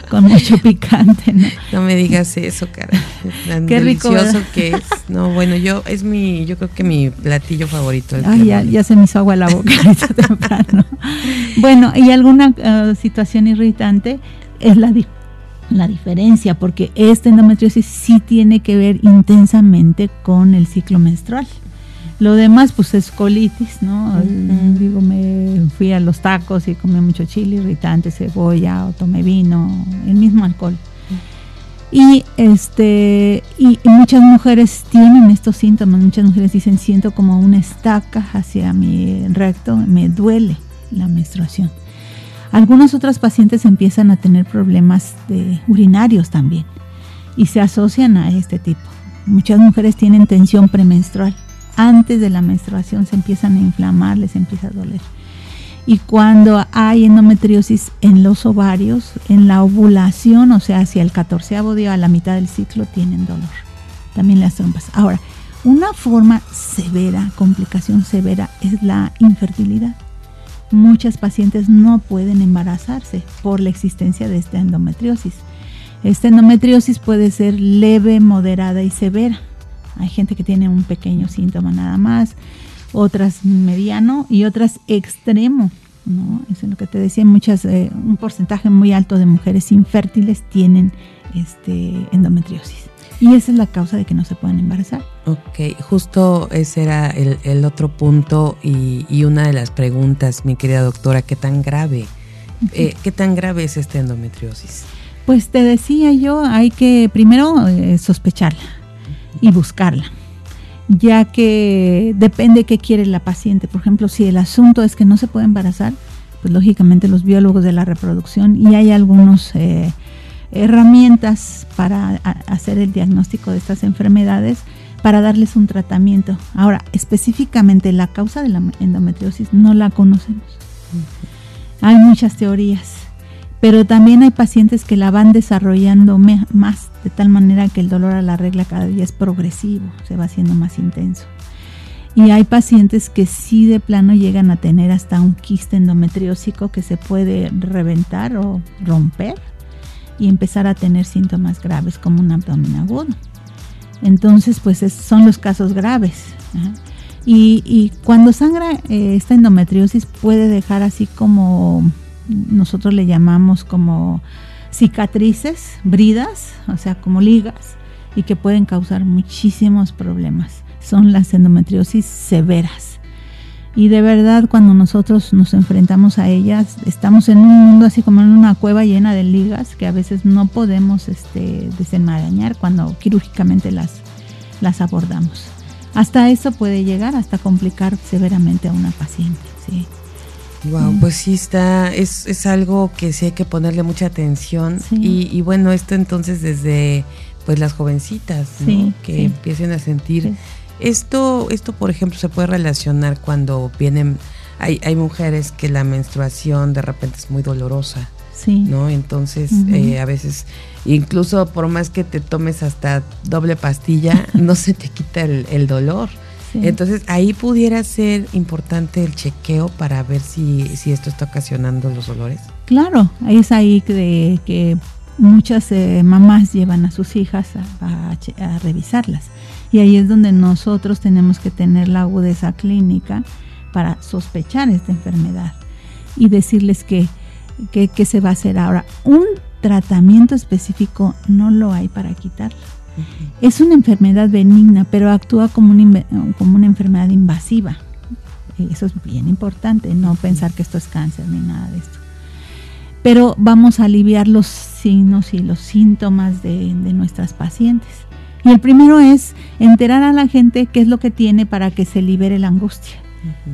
con, mucho picante, ¿no? No me digas eso, cara. Tan Qué delicioso que es. No, bueno, yo es mi, yo creo que mi platillo favorito. Ay, ya, ya, se me hizo agua la boca temprano. Bueno, y alguna uh, situación irritante es la, la diferencia, porque esta endometriosis sí tiene que ver intensamente con el ciclo menstrual. Lo demás, pues es colitis, ¿no? Digo, me fui a los tacos y comí mucho chile irritante, cebolla, o tomé vino, el mismo alcohol. Y este y muchas mujeres tienen estos síntomas, muchas mujeres dicen siento como una estaca hacia mi recto, me duele la menstruación. Algunas otras pacientes empiezan a tener problemas de urinarios también y se asocian a este tipo. Muchas mujeres tienen tensión premenstrual antes de la menstruación se empiezan a inflamar, les empieza a doler. Y cuando hay endometriosis en los ovarios, en la ovulación, o sea, hacia el catorceavo día, a la mitad del ciclo, tienen dolor. También las trompas. Ahora, una forma severa, complicación severa, es la infertilidad. Muchas pacientes no pueden embarazarse por la existencia de esta endometriosis. Esta endometriosis puede ser leve, moderada y severa. Hay gente que tiene un pequeño síntoma nada más, otras mediano y otras extremo. ¿no? Eso es lo que te decía, muchas, eh, un porcentaje muy alto de mujeres infértiles tienen este, endometriosis. Y esa es la causa de que no se puedan embarazar. Ok, justo ese era el, otro punto y, una de las preguntas, mi querida doctora, ¿qué tan grave, eh, qué tan grave es esta endometriosis? Pues te decía yo, hay que primero eh, sospecharla y buscarla, ya que depende qué quiere la paciente. Por ejemplo, si el asunto es que no se puede embarazar, pues lógicamente los biólogos de la reproducción y hay algunas eh, herramientas para hacer el diagnóstico de estas enfermedades para darles un tratamiento. Ahora, específicamente la causa de la endometriosis no la conocemos. Hay muchas teorías pero también hay pacientes que la van desarrollando más, de tal manera que el dolor a la regla cada día es progresivo, se va haciendo más intenso. Y hay pacientes que sí de plano llegan a tener hasta un quiste endometriósico que se puede reventar o romper y empezar a tener síntomas graves como un abdomen agudo. Entonces, pues son los casos graves. Y, cuando sangra eh, esta endometriosis puede dejar así como nosotros le llamamos como cicatrices, bridas, o sea, como ligas, y que pueden causar muchísimos problemas. Son las endometriosis severas. Y de verdad, cuando nosotros nos enfrentamos a ellas, estamos en un mundo así como en una cueva llena de ligas que a veces no podemos este, desenmarañar cuando quirúrgicamente las, las abordamos. Hasta eso puede llegar, hasta complicar severamente a una paciente. ¿sí? Wow, pues sí está, es, es algo que sí hay que ponerle mucha atención y, bueno, esto entonces desde pues las jovencitas, que empiecen a sentir Esto, esto por ejemplo, se puede relacionar cuando vienen, hay, hay mujeres que la menstruación de repente es muy dolorosa. Sí. ¿No? Entonces, eh, a veces, incluso por más que te tomes hasta doble pastilla, no se te quita el, dolor. Entonces, ahí pudiera ser importante el chequeo para ver si, si esto está ocasionando los dolores. Claro, es ahí que, que muchas eh, mamás llevan a sus hijas a, revisarlas. Y ahí es donde nosotros tenemos que tener la agudeza clínica para sospechar esta enfermedad y decirles que, que, se va a hacer ahora. Un tratamiento específico no lo hay para quitarla. Es una enfermedad benigna, pero actúa como una, como una enfermedad invasiva. Eso es bien importante, no pensar que esto es cáncer ni nada de esto pero vamos a aliviar los signos y los síntomas de, nuestras pacientes. Y el primero es enterar a la gente qué es lo que tiene para que se libere la angustia,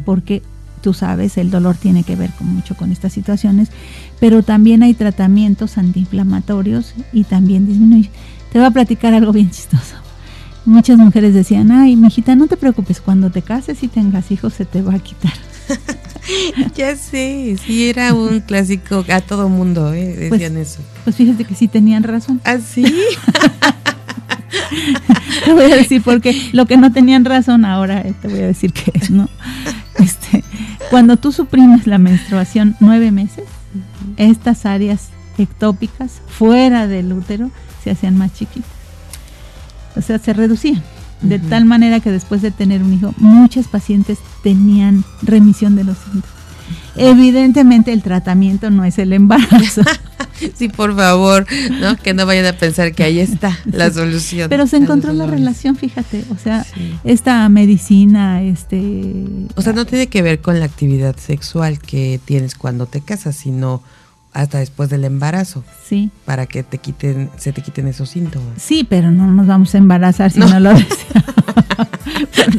porque tú sabes, el dolor tiene que ver con, mucho con estas situaciones, pero también hay tratamientos antiinflamatorios y también disminuye. Te voy a platicar algo bien chistoso. Muchas mujeres decían, ay, mijita, no te preocupes, cuando te cases y tengas hijos se te va a quitar. ya sé, sí era un clásico a todo mundo, ¿eh? Pues, decían eso. Pues fíjate que sí tenían razón. ¿Ah, sí? te voy a decir porque lo que no tenían razón ahora eh, te voy a decir que es, ¿no? Este, cuando tú suprimes la menstruación nueve meses, estas áreas ectópicas fuera del útero se hacían más chiquitas. O sea, se reducían. De tal manera que después de tener un hijo, muchas pacientes tenían remisión de los síntomas. Evidentemente el tratamiento no es el embarazo. sí, por favor, ¿no? que no vayan a pensar que ahí está la solución. Pero se encontró la relación, fíjate, o sea, esta medicina, este... O sea, no tiene que ver con la actividad sexual que tienes cuando te casas, sino hasta después del embarazo. Sí. Para que te quiten, se te quiten esos síntomas. Sí, pero no nos vamos a embarazar si no, lo deseamos.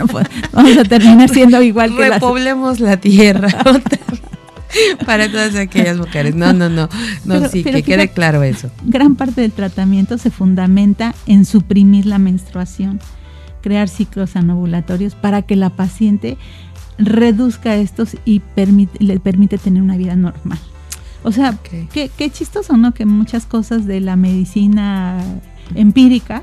vamos a terminar siendo igual que Repoblemos la tierra. para todas aquellas mujeres. No, no, no. No, sí, que quede claro eso. Gran parte del tratamiento se fundamenta en suprimir la menstruación, crear ciclos anovulatorios para que la paciente reduzca estos y le permite tener una vida normal. O sea, qué, chistoso, ¿no? Que muchas cosas de la medicina empírica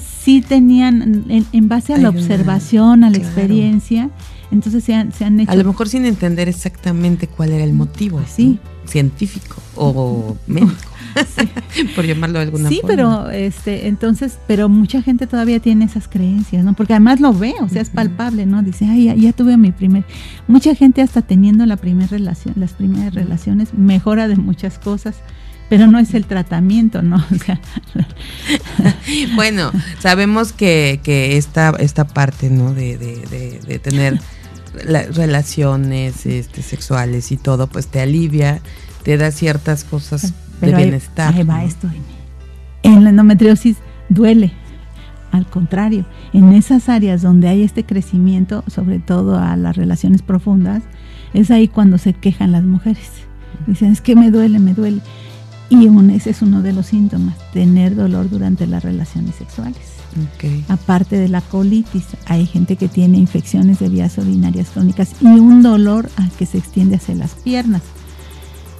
sí tenían, en, base a la observación, a la experiencia, entonces se han, se han, hecho... A lo mejor sin entender exactamente cuál era el motivo, ¿sí? Científico o médico. por llamarlo de alguna sí, pero este, entonces, pero mucha gente todavía tiene esas creencias, ¿no? Porque además lo ve, o sea, es palpable, ¿no? Dice, ay, ya, tuve mi primer. Mucha gente hasta teniendo la primera relación, las primeras relaciones, mejora de muchas cosas pero no es el tratamiento, ¿no? O sea, bueno, sabemos que, que esta, esta parte, ¿no? De, de, de, tener relaciones este, sexuales y todo, pues te alivia, te da ciertas cosas de bienestar. Ahí va esto. En la endometriosis duele. Al contrario, en esas áreas donde hay este crecimiento, sobre todo a las relaciones profundas, es ahí cuando se quejan las mujeres. Dicen, es que me duele, me duele. Y ese es uno de los síntomas, tener dolor durante las relaciones sexuales. Aparte de la colitis, hay gente que tiene infecciones de vías urinarias crónicas y un dolor que se extiende hacia las piernas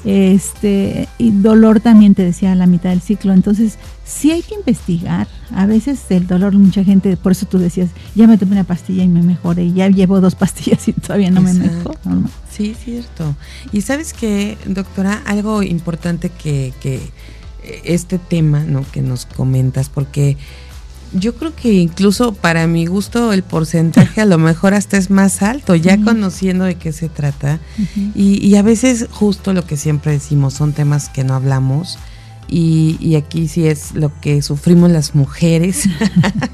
este y dolor también te decía a la mitad del ciclo. Entonces sí hay que investigar. A veces el dolor mucha gente por eso tú decías ya me tomé una pastilla y me mejoré y ya llevo dos pastillas y todavía no me mejoro sí cierto. Y sabes que doctora algo importante que, que este tema no que nos comentas porque yo creo que incluso para mi gusto el porcentaje a lo mejor hasta es más alto, ya conociendo de qué se trata. y, a veces justo lo que siempre decimos son temas que no hablamos. Y, aquí sí es lo que sufrimos las mujeres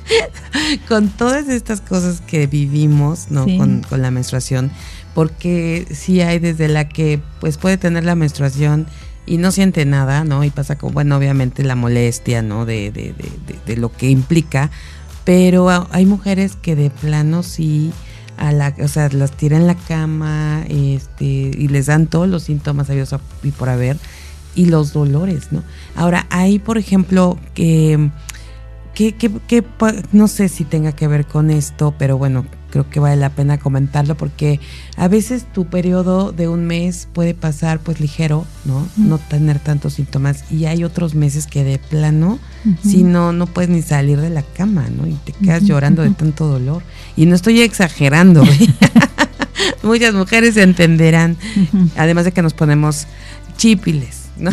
con todas estas cosas que vivimos ¿no? Con, con la menstruación. Porque sí hay desde la que pues puede tener la menstruación y no siente nada, ¿no? Y pasa como, bueno, obviamente la molestia, ¿no? De, de, de, de, lo que implica, pero hay mujeres que de plano sí, a la, o sea, las tiran en la cama este, y les dan todos los síntomas habidos y por haber y los dolores, ¿no? Ahora, hay, por ejemplo, que que, que, que, no sé si tenga que ver con esto, pero bueno, creo que vale la pena comentarlo porque a veces tu periodo de un mes puede pasar pues ligero, ¿no? No tener tantos síntomas y hay otros meses que de plano, si no, no puedes ni salir de la cama, ¿no? Y te quedas llorando de tanto dolor. Y no estoy exagerando, ¿eh? muchas mujeres entenderán, además de que nos ponemos chipiles, ¿no?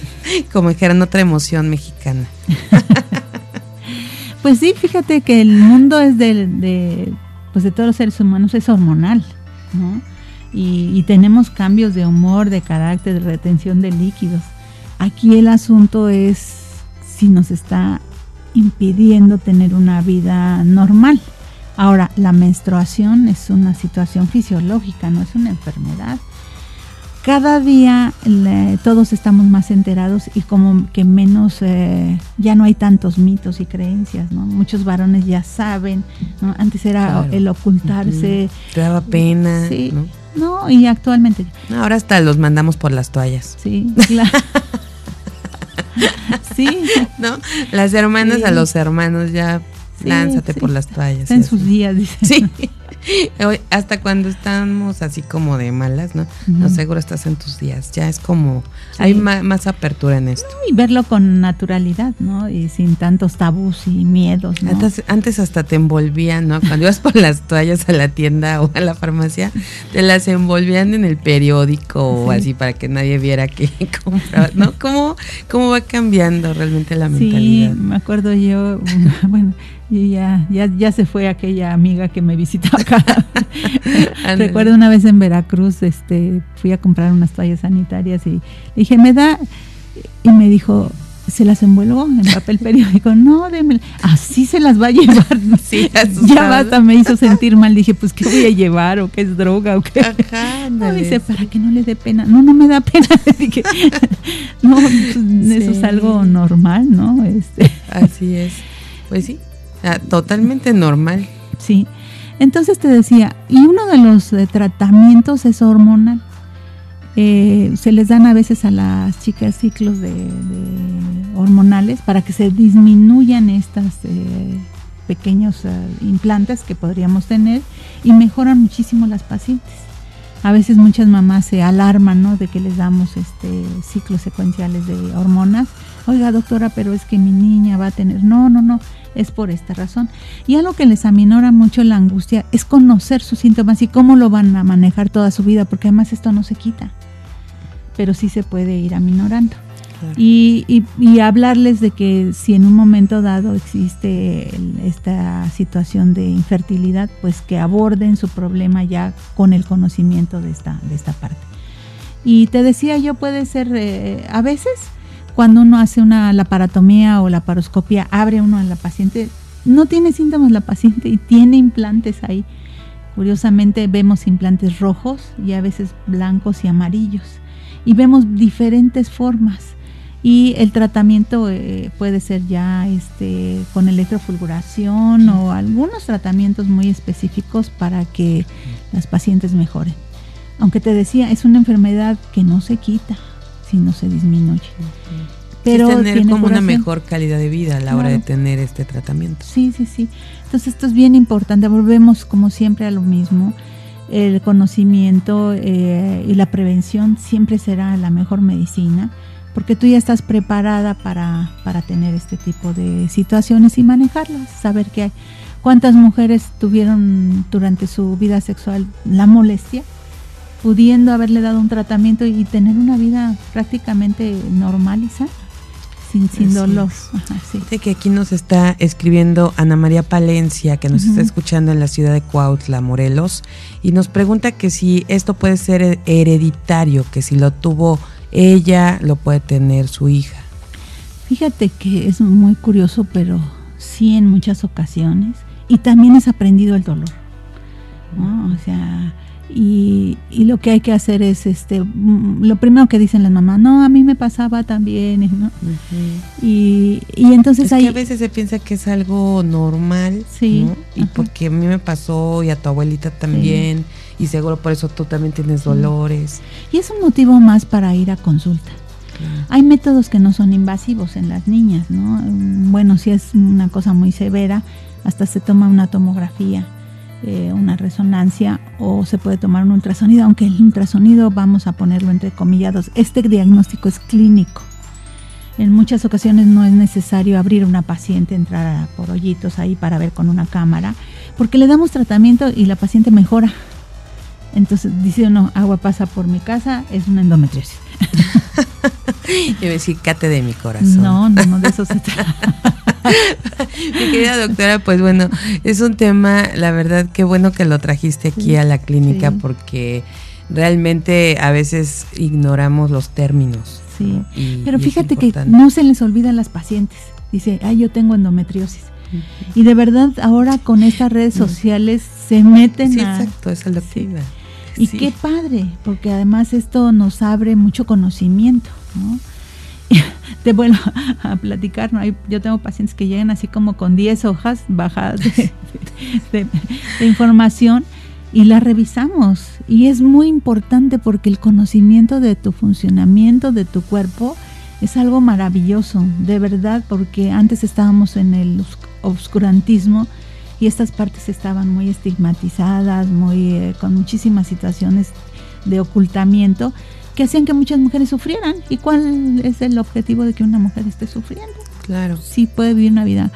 Como dijeran otra emoción mexicana. Pues sí, fíjate que el mundo es de, pues de todos los seres humanos es hormonal, ¿no? Y, tenemos cambios de humor, de carácter, de retención de líquidos. Aquí el asunto es si nos está impidiendo tener una vida normal. Ahora, la menstruación es una situación fisiológica, no es una enfermedad cada día todos estamos más enterados y como que menos, eh, ya no hay tantos mitos y creencias, ¿no? Muchos varones ya saben, ¿no? Antes era el ocultarse. Te daba pena. Sí. ¿no? y actualmente. Ahora hasta los mandamos por las toallas. Sí, claro. sí. ¿No? Las hermanas a los hermanos ya lánzate por las toallas. En sus días, dice. Sí. Hasta cuando estamos así como de malas, ¿no? No seguro estás en tus días. Ya es como, hay más, apertura en esto. y verlo con naturalidad, ¿no? Y sin tantos tabús y miedos, ¿no? Antes, hasta te envolvían, ¿no? Cuando ibas por las toallas a la tienda o a la farmacia, te las envolvían en el periódico o así para que nadie viera que comprabas, ¿no? ¿Cómo, ¿Cómo va cambiando realmente la mentalidad? Sí, me acuerdo yo, bueno, y ya, ya, ya se fue aquella amiga que me visitaba acá. Recuerdo una vez en Veracruz, este, fui a comprar unas toallas sanitarias y dije, me da, y me dijo, ¿se las envuelvo en papel periódico? No, déme, así se las va a llevar. Sí, ya basta, me hizo sentir mal. Dije, pues, ¿qué voy a llevar? ¿O qué es droga? ¿O qué? Ajá, no, dice, para que no le dé pena. No, no me da pena. Dije, no, pues, eso es algo normal, ¿no? Este. Así es. Pues sí, totalmente normal. Sí. Entonces te decía, y uno de los eh, tratamientos es hormonal. Eh, se les dan a veces a las chicas ciclos de, hormonales para que se disminuyan estos eh, pequeños implantes que podríamos tener y mejoran muchísimo las pacientes. A veces muchas mamás se alarman ¿no? de que les damos este, ciclos secuenciales de hormonas. Oiga, doctora, pero es que mi niña va a tener. No, no, no es por esta razón. Y algo que les aminora mucho la angustia es conocer sus síntomas y cómo lo van a manejar toda su vida, porque además esto no se quita, pero sí se puede ir aminorando. Y, y, hablarles de que si en un momento dado existe esta situación de infertilidad, pues que aborden su problema ya con el conocimiento de esta, de esta parte. Y te decía yo, puede ser eh, a veces cuando uno hace una laparatomía o la paroscopia, abre uno a la paciente, no tiene síntomas la paciente y tiene implantes ahí. Curiosamente vemos implantes rojos y a veces blancos y amarillos. Y vemos diferentes formas. Y el tratamiento eh, puede ser ya este, con electrofulguración o algunos tratamientos muy específicos para que las pacientes mejoren. Aunque te decía, es una enfermedad que no se quita si no se disminuye. Pero tener como una mejor calidad de vida a la hora de tener este tratamiento. Sí, sí, sí. Entonces esto es bien importante. Volvemos como siempre a lo mismo. El conocimiento eh, y la prevención siempre será la mejor medicina porque tú ya estás preparada para, para tener este tipo de situaciones y manejarlas, saber que hay. ¿Cuántas mujeres tuvieron durante su vida sexual la molestia? Pudiendo haberle dado un tratamiento y tener una vida prácticamente normalizada sin, sin dolor. Ajá, que aquí nos está escribiendo Ana María Palencia, que nos está escuchando en la ciudad de Cuautla, Morelos, y nos pregunta que si esto puede ser hereditario, que si lo tuvo ella, lo puede tener su hija. Fíjate que es muy curioso, pero sí en muchas ocasiones, y también es aprendido el dolor. O sea, y, y, lo que hay que hacer es este mm, lo primero que dicen las mamás no a mí me pasaba también ¿no? y, y, entonces es que a veces se piensa que es algo normal sí y porque a mí me pasó y a tu abuelita también y seguro por eso tú también tienes dolores. Y es un motivo más para ir a consulta. Hay métodos que no son invasivos en las niñas, ¿no? Bueno, si es una cosa muy severa, hasta se toma una tomografía, eh, una resonancia o se puede tomar un ultrasonido, aunque el ultrasonido vamos a ponerlo entre comillados. Este diagnóstico es clínico. En muchas ocasiones no es necesario abrir una paciente, entrar por hoyitos ahí para ver con una cámara, porque le damos tratamiento y la paciente mejora. Entonces dice uno, agua pasa por mi casa, es una endometriosis. Yo decir, cate de mi corazón. No, no, no, de eso se trata. mi querida doctora, pues bueno, es un tema, la verdad, qué bueno que lo trajiste aquí a la clínica porque realmente a veces ignoramos los términos. Sí, pero fíjate que no se les olvida a las pacientes. Dice, ay, yo tengo endometriosis. Y de verdad, ahora con estas redes sociales se meten sí, exacto, es lo Y qué padre, porque además esto nos abre mucho conocimiento, ¿no? Te vuelvo a platicar, ¿no? yo tengo pacientes que llegan así como con 10 hojas bajadas de, información y la revisamos. Y es muy importante porque el conocimiento de tu funcionamiento, de tu cuerpo, es algo maravilloso, de verdad, porque antes estábamos en el obscurantismo y estas partes estaban muy estigmatizadas, muy eh, con muchísimas situaciones de ocultamiento que hacían que muchas mujeres sufrieran. ¿Y cuál es el objetivo de que una mujer esté sufriendo? Claro. Sí puede vivir una vida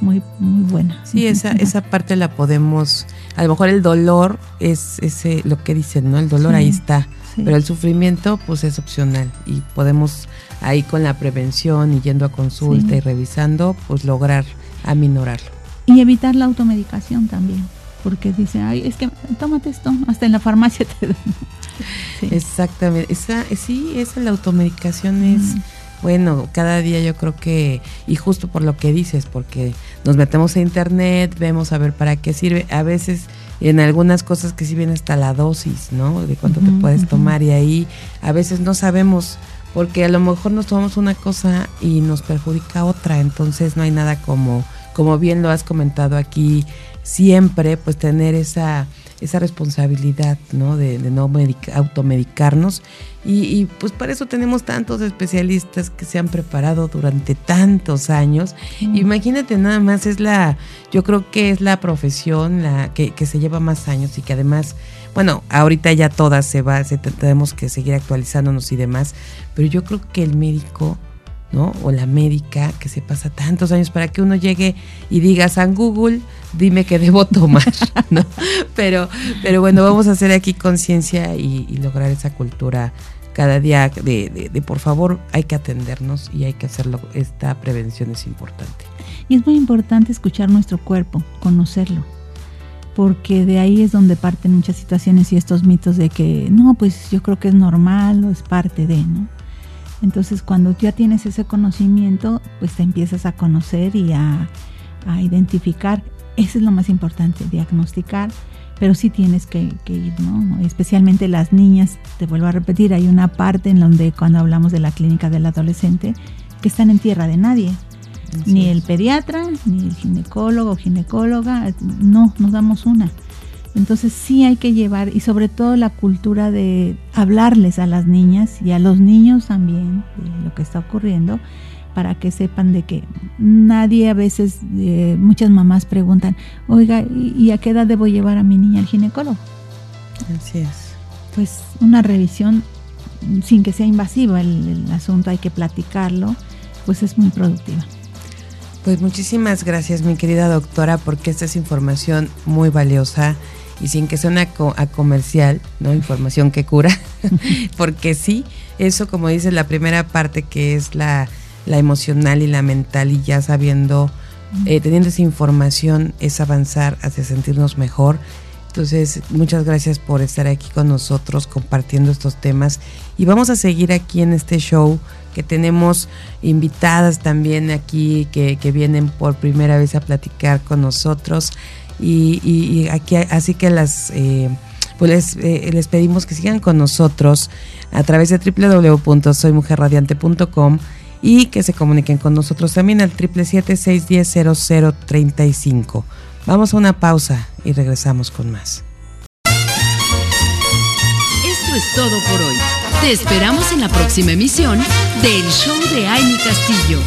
muy muy buena. Sí, esa esa parte la podemos a lo mejor el dolor es ese lo que dicen, ¿no? El dolor ahí está, pero el sufrimiento pues es opcional y podemos ahí con la prevención y yendo a consulta y revisando, pues lograr aminorarlo. Y evitar la automedicación también, porque dice, ay, es que tómate esto, hasta en la farmacia te dan. Exactamente, esa, sí, esa la automedicación es, bueno, cada día yo creo que, y justo por lo que dices, porque nos metemos a internet, vemos a ver para qué sirve, a veces en algunas cosas que sí viene hasta la dosis, ¿no? De cuánto te puedes tomar y ahí a veces no sabemos porque a lo mejor nos tomamos una cosa y nos perjudica otra, entonces no hay nada como como bien lo has comentado aquí, siempre pues tener esa, esa responsabilidad, ¿no? De, no automedicarnos. Y, pues para eso tenemos tantos especialistas que se han preparado durante tantos años. Imagínate nada más, es la, yo creo que es la profesión la que, que se lleva más años y que además bueno, ahorita ya todas se va, tenemos que seguir actualizándonos y demás, pero yo creo que el médico ¿no? O la médica que se pasa tantos años para que uno llegue y diga San Google, dime qué debo tomar, ¿no? Pero, pero bueno, vamos a hacer aquí conciencia y, lograr esa cultura cada día de, de, por favor hay que atendernos y hay que hacerlo, esta prevención es importante. Y es muy importante escuchar nuestro cuerpo, conocerlo, porque de ahí es donde parten muchas situaciones y estos mitos de que no, pues yo creo que es normal o es parte de, ¿no? Entonces cuando ya tienes ese conocimiento, pues te empiezas a conocer y a, identificar. Eso es lo más importante, diagnosticar, pero sí tienes que, ir, ¿no? Especialmente las niñas, te vuelvo a repetir, hay una parte en donde cuando hablamos de la clínica del adolescente, que están en tierra de nadie. ni el pediatra, ni el ginecólogo o ginecóloga, no, nos damos una. Entonces sí hay que llevar y sobre todo la cultura de hablarles a las niñas y a los niños también de lo que está ocurriendo para que sepan de que nadie a veces, eh, muchas mamás preguntan, oiga, ¿y a qué edad debo llevar a mi niña al ginecólogo? Así es. Pues una revisión sin que sea invasiva el, el asunto, hay que platicarlo, pues es muy productiva. Pues muchísimas gracias mi querida doctora porque esta es información muy valiosa y sin que suene a, comercial, ¿no? Información que cura, porque sí, eso como dice la primera parte que es la, emocional y la mental y ya sabiendo, eh, teniendo esa información es avanzar hacia sentirnos mejor. Entonces, muchas gracias por estar aquí con nosotros compartiendo estos temas y vamos a seguir aquí en este show que tenemos invitadas también aquí que, que vienen por primera vez a platicar con nosotros y, aquí así que las eh, pues eh, les, pedimos que sigan con nosotros a través de www.soymujerradiante.com y que se comuniquen con nosotros también al 777-610-0035. Vamos a una pausa y regresamos con más. Esto es todo por hoy. Te esperamos en la próxima emisión del Show de Amy Castillo.